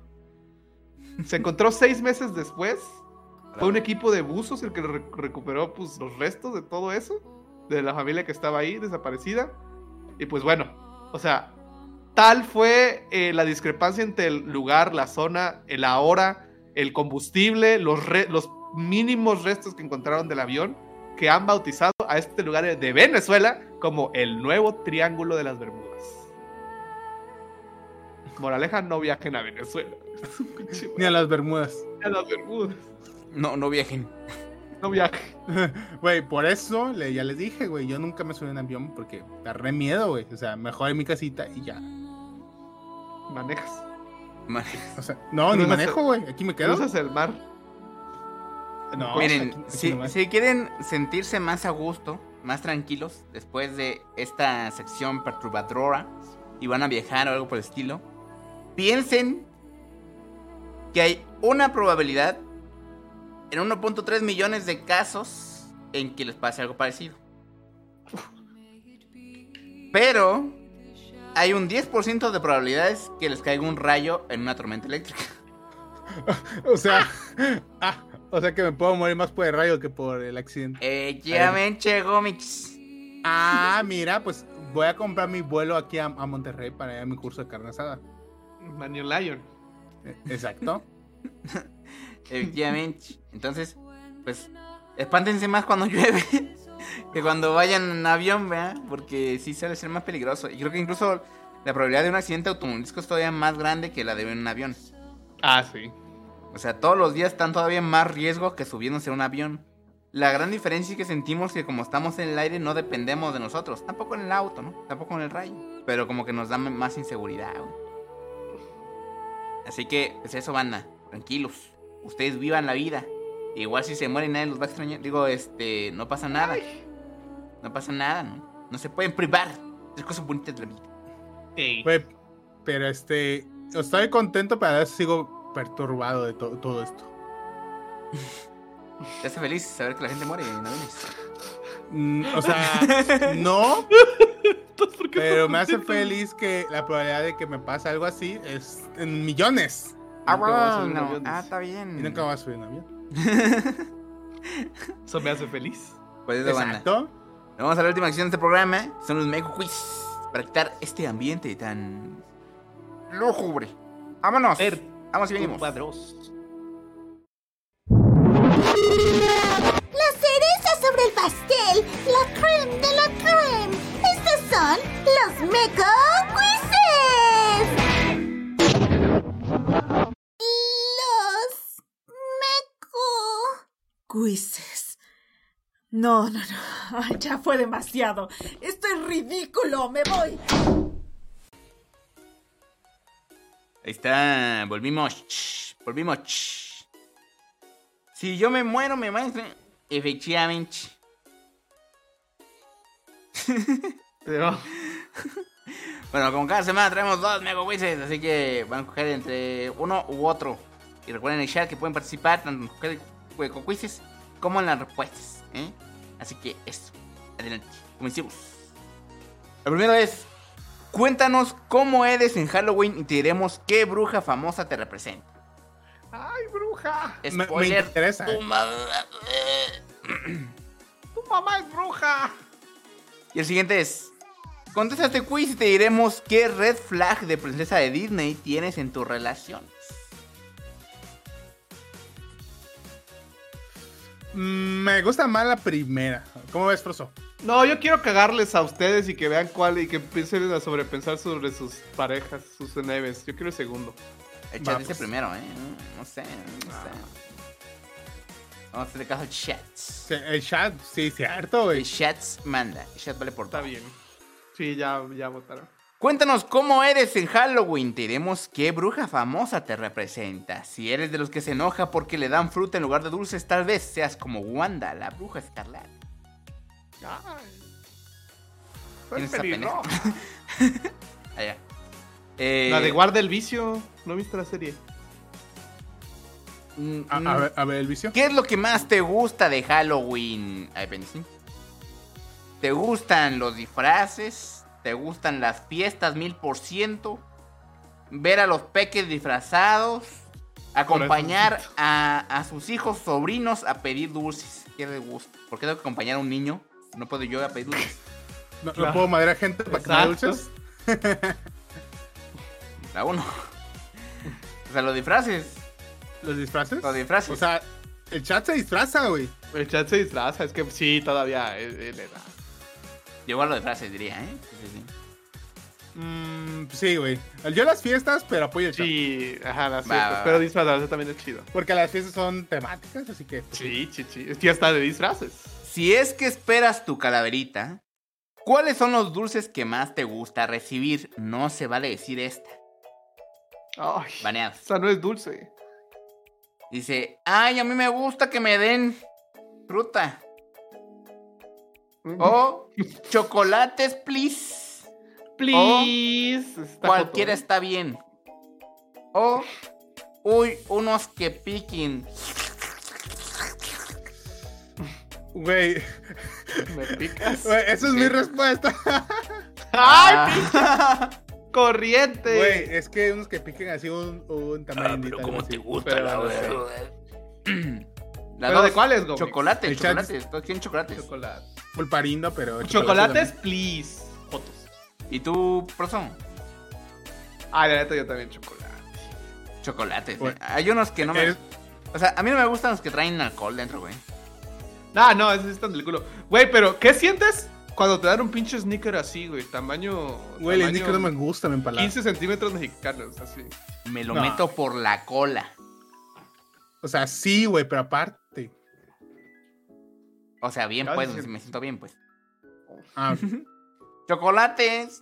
Se encontró seis meses después. Fue un equipo de buzos el que re- recuperó pues, los restos de todo eso. De la familia que estaba ahí, desaparecida. Y pues bueno, o sea, tal fue eh, la discrepancia entre el lugar, la zona, la hora, el combustible, los, los mínimos restos que encontraron del avión, que han bautizado a este lugar de Venezuela como el nuevo Triángulo de las Bermudas. Moraleja, no viajen a Venezuela. Ni a las Bermudas. a las Bermudas. No, no viajen. No viajen. Güey, por eso le, ya les dije, güey, yo nunca me subí en avión porque agarré miedo, güey. O sea, mejor en mi casita y ya. Manejas. Man- O sea, no, ni manejo, güey. Aquí me quedo. Cruzas el mar. No, Miren, aquí- aquí si, nomás. si quieren sentirse más a gusto, más tranquilos, después de esta sección perturbadora y van a viajar o algo por el estilo, piensen que hay una probabilidad en 1.3 millones de casos en que les pase algo parecido. Pero hay un 10% de probabilidades que les caiga un rayo en una tormenta eléctrica. O sea, ah, o sea que me puedo morir más por el rayo que por el accidente. Eh, ya me llegó mix. Ah, mira, pues voy a comprar mi vuelo aquí a, a Monterrey para ir a mi curso de carne asada. Manion Lion. Eh, Exacto. Efectivamente. Entonces, pues, espántense más cuando llueve que cuando vayan en avión, ¿verdad? Porque sí suele ser más peligroso. Y creo que incluso la probabilidad de un accidente automovilístico es todavía más grande que la de un avión. Ah, sí. O sea, todos los días están todavía más riesgo que subiéndose a un avión. La gran diferencia es que sentimos que como estamos en el aire no dependemos de nosotros. Tampoco en el auto, ¿no? Tampoco en el rayo. Pero como que nos da más inseguridad, güey. Así que, pues eso, banda. Tranquilos. Ustedes vivan la vida. Igual si se mueren nadie los va a extrañar. Digo, este, no pasa nada. No pasa nada, ¿no? No se pueden privar. Es cosas bonitas de la vida. Ey. Güey, pero este, estoy contento, pero a veces sigo perturbado de to- todo esto. ¿Te hace feliz saber que la gente muere en aviones? Mm, o sea, no, Entonces, ¿por qué pero me hace feliz que la probabilidad de que me pase algo así es en millones. Ah, bueno. avión, Ah, está bien. Y nunca voy a subir un avión. Eso me hace feliz. Pues eso, banda. Exacto. Vamos a la última acción de este programa. Son los Mego Quiz. Para quitar este ambiente tan. lúgubre. Vámonos. Ver, Vamos y venimos. cuadros. De la creme. Estos son los Meco Quizzes. Los Meco. Quizzes. No, no, no. Ya fue demasiado. Esto es ridículo. Me voy. Ahí está. Volvimos. Volvimos. Si yo me muero, me maestro. Efectivamente. Pero, Bueno, como cada semana traemos dos Mega Quizzes. Así que van a coger entre uno u otro. Y recuerden en el chat que pueden participar tanto en coger Mega Quizzes como en las respuestas. ¿eh? Así que eso. Adelante. Comencemos. Lo primero es. Cuéntanos cómo eres en Halloween y te diremos qué bruja famosa te representa. ¡Ay, bruja! Me- me Spoiler. interesa, tu eh. ma- ¡Tu mamá es bruja! Y el siguiente es. Contesta este quiz y te diremos qué red flag de princesa de Disney tienes en tu relación. Mm, Me gusta más la primera. ¿Cómo ves, Froso? No, yo quiero cagarles a ustedes y que vean cuál y que empiecen a sobrepensar sobre sus parejas, sus neves. Yo quiero el segundo. Chat dice pues. primero, ¿eh? No sé, no sé. Vamos a hacerle caso al chats. Sí, El chat, sí, cierto, güey. El chats manda. El chat vale por Está todo. bien. Sí, ya, ya votaron. Cuéntanos cómo eres en Halloween. Te diremos qué bruja famosa te representa. Si eres de los que se enoja porque le dan fruta en lugar de dulces, tal vez seas como Wanda, la bruja escarlata. Ay. ¿Quién Es es esa peligro. Allá. Eh, La de guarda el vicio. ¿No viste la serie? Mm, A, a ver, a ver, el vicio. ¿Qué es lo que más te gusta de Halloween? Ay, Benny? ¿Te gustan los disfraces? ¿Te gustan las fiestas mil por ciento? ¿Ver a los peques disfrazados? ¿Acompañar a, a sus hijos, sobrinos a pedir dulces? ¿Qué les gusta? ¿Por qué tengo que acompañar a un niño? No puedo yo a pedir dulces. No, no Claro. puedo madrear gente para que me dulces. La uno. O sea, los disfraces. ¿Los disfraces? Los disfraces. O sea, el chat se disfraza, güey. El chat se disfraza. Es que sí, todavía es, es la edad. Llegó a los disfraces, diría, ¿eh? Sí, sí, sí. Mm, sí, güey. Yo las fiestas, pero apoyo el chat. Sí, ajá, las Va, fiestas. va, va. Pero disfrazarse también es chido. Porque las fiestas son temáticas, así que. Sí, sí, sí. Es que ya está de disfraces. Si es que esperas tu calaverita, ¿cuáles son los dulces que más te gusta recibir? No se vale decir esta. Ay, Baneados. esa no es dulce. Dice, ay, a mí me gusta que me den fruta. O chocolates, please. Please. Está Cualquiera joto. está bien. O, uy, unos que piquen. Güey, Me picas. güey, esa es mi respuesta. ¡Ay, Ah. corriente! Güey, es que unos que piquen así un, un tamaño. así. Pero no La ¿Pero de cuáles, Gómez? Chocolates, El chocolates. Todos quieren chocolates. Chocolate. Pulparindo, pero. Chocolates, please. Fotos. ¿Y tú, Proso? Ah, la neta, yo también chocolate. Chocolates. Bueno. eh. Hay unos que no me. O sea, a mí no me gustan los que traen alcohol dentro, güey. Ah, no, esos están del culo. Güey, pero ¿qué sientes cuando te dan un pinche sneaker así, güey? Tamaño. Güey, el sneaker no me gusta, me empalaga. 15 centímetros mexicanos, así. Me lo No. meto por la cola. O sea, sí, güey, pero aparte. O sea, bien, pues, me siento bien, pues. Ah, Chocolates.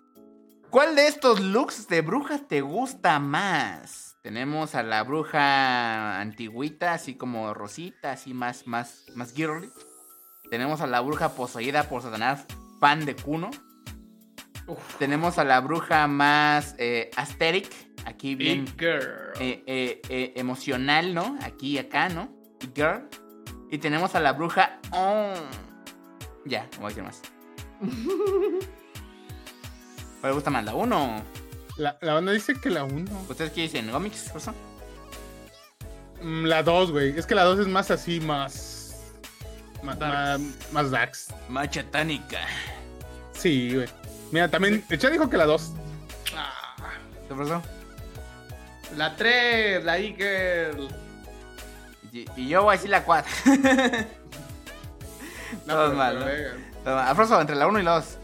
¿Cuál de estos looks de brujas te gusta más? Tenemos a la bruja antigüita, así como rosita, así más, más, más girly. Tenemos a la bruja poseída por Satanás, fan de Kuno. Tenemos a la bruja más eh, aesthetic, aquí bien eh, eh, eh, emocional, ¿no? Aquí y acá, ¿no? Y girl. Y tenemos a la bruja. Oh. Ya, no voy a decir más. ¿Cuál le gusta más? ¿La 1? La, la banda dice que la 1. ¿Ustedes qué dicen? ¿Gomix? ¿Por eso? Mm, La 2, güey. Es que la 2 es más así, más. Más, Darks. más, más darks. Más chatánica. Sí, güey. Mira, también. Echa dijo que la 2. Ah, ¿Qué pasó? la 3, la E-Girl. Y, y yo voy a decir la 4. Todos mal, ¿no? Todos mal. Alfonso, entre la 1 y la 2.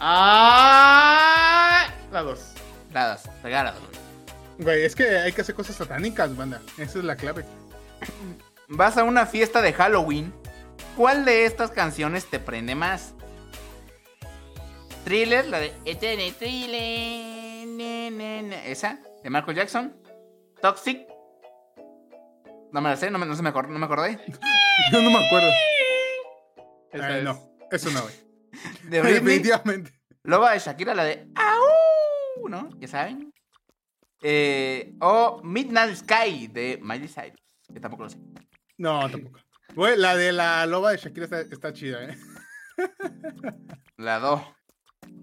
Ah, la 2. La 2. Regala. Güey, es que hay que hacer cosas satánicas, banda. Esa es la clave. Vas a una fiesta de Halloween. ¿Cuál de estas canciones te prende más? Thriller, la de Thriller. Esa, de Michael Jackson. Toxic. No me la sé, no me, no se me, acor- no me acordé. Yo no me acuerdo. Esa es. no, eso no, güey. De. Definitivamente. Loba de Shakira, la de Au, ¿no? Ya saben. Eh, o Midnight Sky de Miley Cyrus. Que tampoco lo sé. No, tampoco. Güey, la de la loba de Shakira está, está chida, ¿eh? La 2.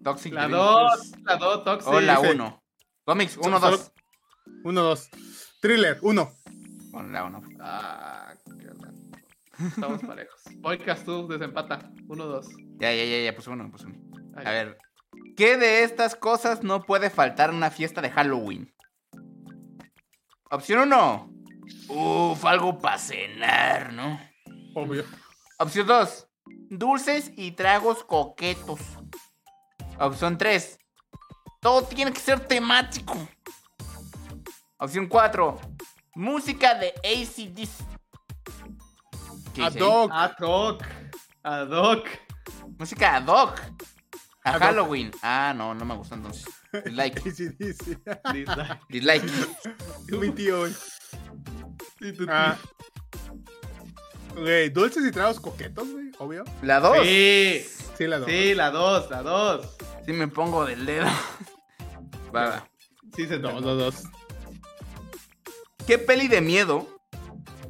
Toxic. La de 2, Britney. la 2, Toxic. O la sí. 1. Comics, 1, Solo- 2. Uno, dos. Thriller, uno. Con la 1. Ah, qué. Estamos parejos. Podcast tú, desempata. 1, 2. Ya, ya, ya, ya, puse uno, puse uno. A ver. ¿Qué de estas cosas no puede faltar en una fiesta de Halloween? Opción 1. Uf, algo para cenar, ¿no? Obvio. Opción 2. Dulces y tragos coquetos. Opción 3. Todo tiene que ser temático. Opción 4. Música de ACDC. ¿Qué Ad hoc. Ad hoc. Ad hoc. Música ad hoc. A Ad hoc. Halloween. Ah, no, no me gusta entonces. Dislike. Dislike. Dislike. Mi tío, güey. Ah. Güey, dulces y tragos coquetos, güey, obvio. La 2. Sí. Sí, la dos. Sí, la 2, la 2. Sí me pongo del dedo. Va, va. Sí, se Dos, tomó. dos, dos. ¿Qué peli de miedo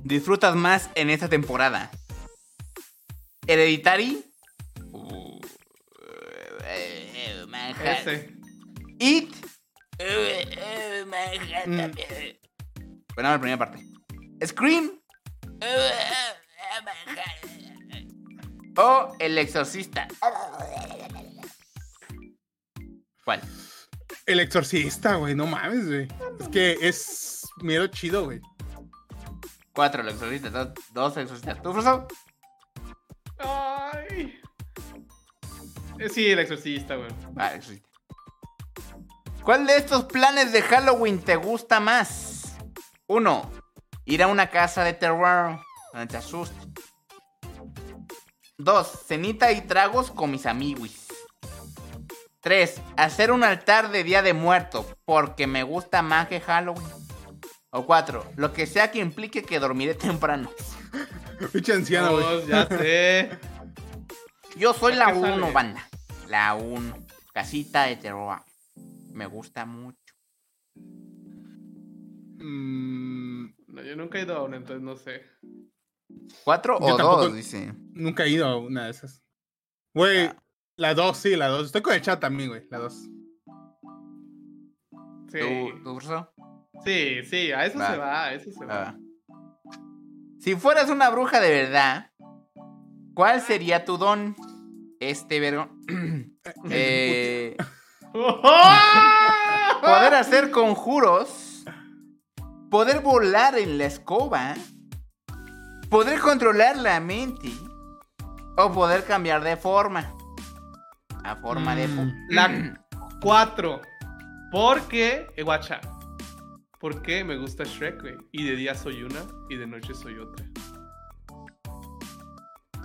disfrutas más en esta temporada? ¿Hereditary? Uh, Manhattan. Ese. It. Uh, uh, Manhattan. Bueno, la primera parte. Scream. O El Exorcista. ¿Cuál? El exorcista, güey, no mames, güey. Es que es miedo chido, güey. Cuatro, El Exorcista. Dos, dos Exorcistas. ¿Tú, Froso? Ay. Eh, Sí, el exorcista, güey. Ah, El Exorcista. ¿Cuál de estos planes de Halloween te gusta más? Uno, ir a una casa de terror donde te asusten. Dos, cenita y tragos con mis amigos. Tres, hacer un altar de Día de Muerto porque me gusta más que Halloween. O cuatro, lo que sea que implique que dormiré temprano. Pinche anciano, güey. Dos, ya sé. Yo soy ¿A la qué sale? uno, banda. La uno. Casita de terror. Me gusta mucho. Mm, No, yo nunca he ido a una, entonces no sé. ¿Cuatro o tampoco- dos? Dice. nunca he ido a una de esas. Güey, Ah. la dos, sí, la dos. Estoy con el chat también, güey, la dos. Sí. ¿Tú, tú, Urso? Sí, sí, a eso Va. se va, a eso se va. Ah. Si fueras una bruja de verdad, ¿cuál sería tu don? Este vergo. Eh, poder hacer conjuros. Poder volar en la escoba. Poder controlar la mente. O poder cambiar de forma. A forma de. Mm. La 4. Porque, eh, guacha. Porque me gusta Shrek, güey. Y de día soy una y de noche soy otra.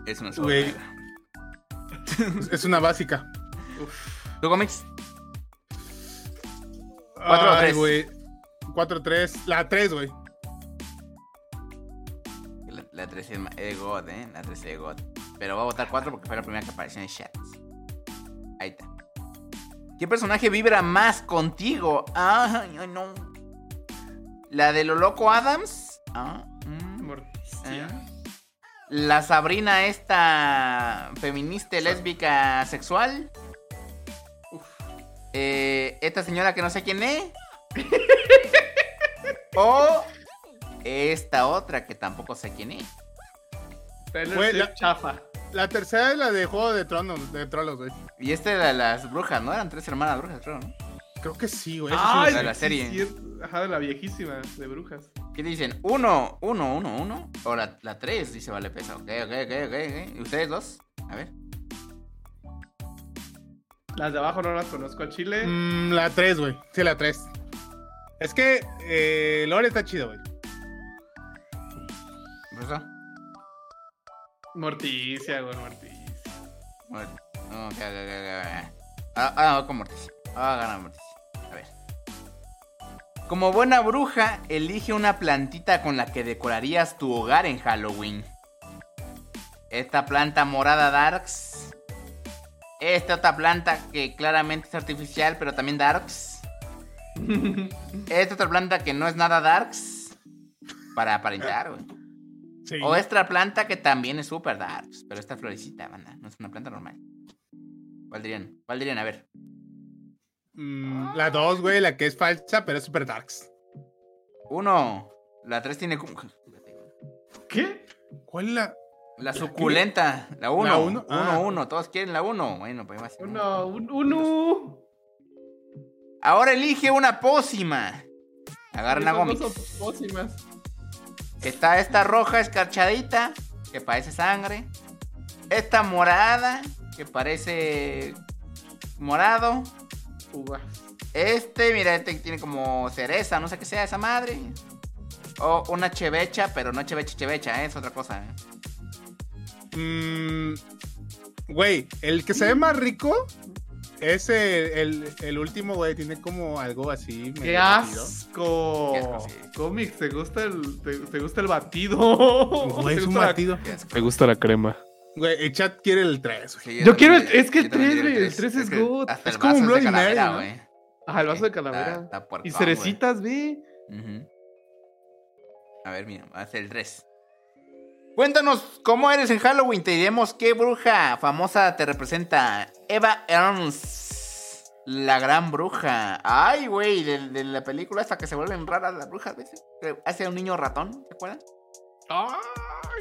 Es una Güey. Es- una básica. ¿Tú cómics? ¿Cuatro o tres? güey. 4-3. La 3, güey. La, la 3 es God, ¿eh? La 3 es God. Pero voy a votar 4 porque fue la primera que apareció en chat. Ahí está. ¿Qué personaje vibra más contigo? Ay, ay, no. ¿La de lo loco Adams? Ah, mm, ah. ¿La Sabrina esta feminista, lésbica, sexual? Eh, ¿Esta señora que no sé quién es? ¿O esta otra que tampoco sé quién es? Swift la- chafa. La tercera es la de Juego de Tronos, de güey. Y esta era de las brujas, ¿no? Eran tres hermanas brujas, creo, ¿no? Creo que sí, güey. eso sí de la sí, serie. sí, Ajá, de la viejísima, de brujas. ¿Qué dicen? ¿Uno, uno, uno, uno? ¿O la, la tres? Dice Vale Pesa. Ok, ok, ok, ok. ok. ¿Y ustedes dos? A ver. Las de abajo no las conozco a Chile. Mm, la 3, güey. Sí, la 3. Es que eh, Lore está chido, güey. ¿Rosa? Morticia, güey, Morticia. Bueno, ok, ok, ok, ok. Ah, ah, con Morticia. Ah, gana Morticia. A ver. Como buena bruja, elige una plantita con la que decorarías tu hogar en Halloween. Esta planta morada Darks. Esta otra planta que claramente es artificial, pero también Darks. Esta otra planta que no es nada Darks. Para aparentar, güey. Sí. O esta planta que también es super darks, pero esta florecita, banda, no es una planta normal. ¿Cuál dirían? ¿Cuál dirían? A ver. Mm, la 2, güey, la que es falsa, pero es super darks. Uno. La tres tiene... cum- ¿Qué? ¿Cuál es la...? La suculenta. La uno. ¿La uno, uno? Ah. uno. Todos quieren la uno. Bueno, pues más. Uno, un, uno. Ahora elige una pócima. Agarren a Esas Gómez. dos son pócimas. Está esta roja escarchadita, que parece sangre. Esta morada, que parece morado. Uvas. Este, mira, este tiene como cereza, no sé qué sea esa madre. O una chevecha, pero no chevecha, chevecha, ¿eh? es otra cosa. ¿eh? Mm, güey, el que se ve más rico es el, el- el último, güey. Tiene como algo así. ¡Qué asco! Qué asco, sí. Cómics, ¿te gusta el, te, te gusta el batido? Güey, ¿Te es un la- batido. Asco. Me gusta la crema. Güey, el chat quiere el 3, güey. Sí, Yo quiero el- es que el yo también tres, quiero güey, el tres es que good. Es como un vaso es de Bloody Mary. Ajá, el vaso de calavera. y güey. cerecitas, ve. Ujú. A ver, mira, va a ser el 3. Cuéntanos cómo eres en Halloween. Te diremos qué bruja famosa te representa. Eva Ernst, la gran bruja. Ay, güey, de, de la película hasta que se vuelven raras las brujas, Hace un niño ratón, ¿te acuerdan?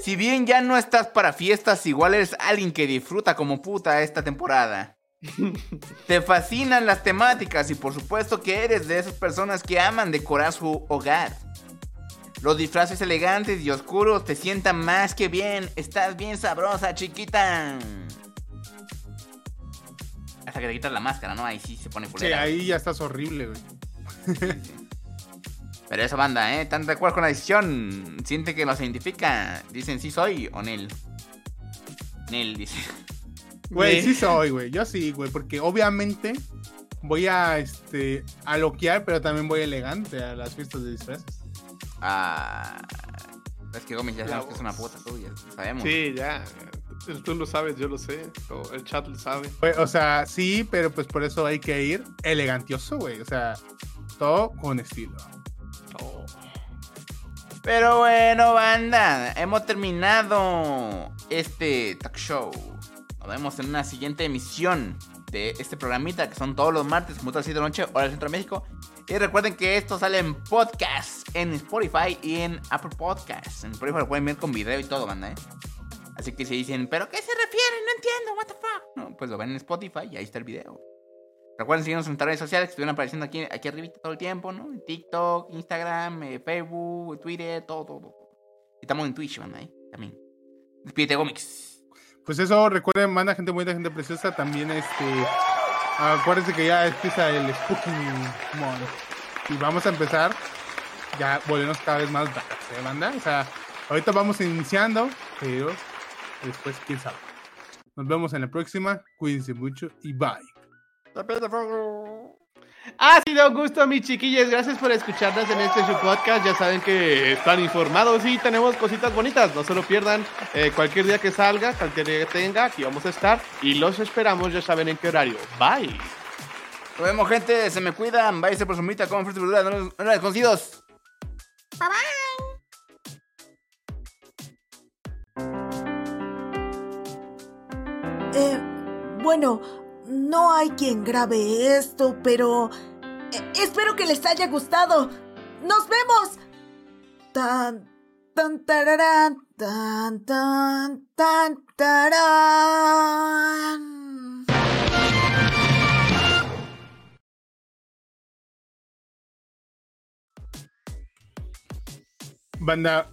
Si bien ya no estás para fiestas, igual eres alguien que disfruta como puta esta temporada. Te fascinan las temáticas y por supuesto que eres de esas personas que aman decorar su hogar. Los disfraces elegantes y oscuros te sientan más que bien. Estás bien sabrosa, chiquita. Hasta que te quitas la máscara, ¿no? Ahí sí se pone Sí, culera. ahí ya estás horrible, güey. Pero esa banda, ¿eh? ¿Están de acuerdo con la decisión? ¿Siente que los identifica? Dicen sí soy o Nel. Nel dice. Güey, sí soy, güey. Yo sí, güey, porque obviamente voy a, este, a loquear, pero también voy elegante a las fiestas de disfraces. Ah. Es que Gómez ya sabemos que es una puta tuya. Sabemos. Sí, ya. Tú lo sabes, yo lo sé. o El chat lo sabe. O sea, sí, pero pues por eso hay que ir elegantioso, güey. O sea, todo con estilo. Oh. Pero bueno, banda, hemos terminado este talk show. Nos vemos en una siguiente emisión de este programita que son todos los martes, como todas las 7 de la noche, hora del centro de México. Y recuerden que esto sale en podcast, en Spotify y en Apple Podcasts. En Spotify lo pueden ver con video y todo, banda, ¿eh? Así que si dicen, ¿pero qué se refieren? No entiendo, what the fuck. No, pues lo ven en Spotify y ahí está el video. Recuerden seguirnos en redes sociales que estuvieron apareciendo aquí, aquí arribita todo el tiempo, ¿no? TikTok, Instagram, eh, Facebook, Twitter, todo, todo, todo. Estamos en Twitch, banda, ¿eh? También. Despídete, Gómez. Pues eso, recuerden, manda gente bonita, gente preciosa. También, este, acuérdense que ya empieza el Spooky Month. Y vamos a empezar ya volvernos cada vez más darks, ¿eh, banda? O sea, ahorita vamos iniciando, pero después, quién sabe. Nos vemos en la próxima. Cuídense mucho y bye. Ha sido un gusto, mis chiquillos. Gracias por escucharnos en este su podcast. Ya saben que están informados y tenemos cositas bonitas. No se lo pierdan. Eh, cualquier día que salga, cualquier día que tenga, aquí vamos a estar. Y los esperamos, ya saben en qué horario. Bye. Nos vemos, gente. Se me cuidan. Váyase por su mitad, coman frutas y verduras. No los- no los desconocidos. Bye bye. Eh, bueno, no hay quien grabe esto, pero eh, espero que les haya gustado. ¡Nos vemos! Tan, tan, tararán, tan, tan, tan. Banda,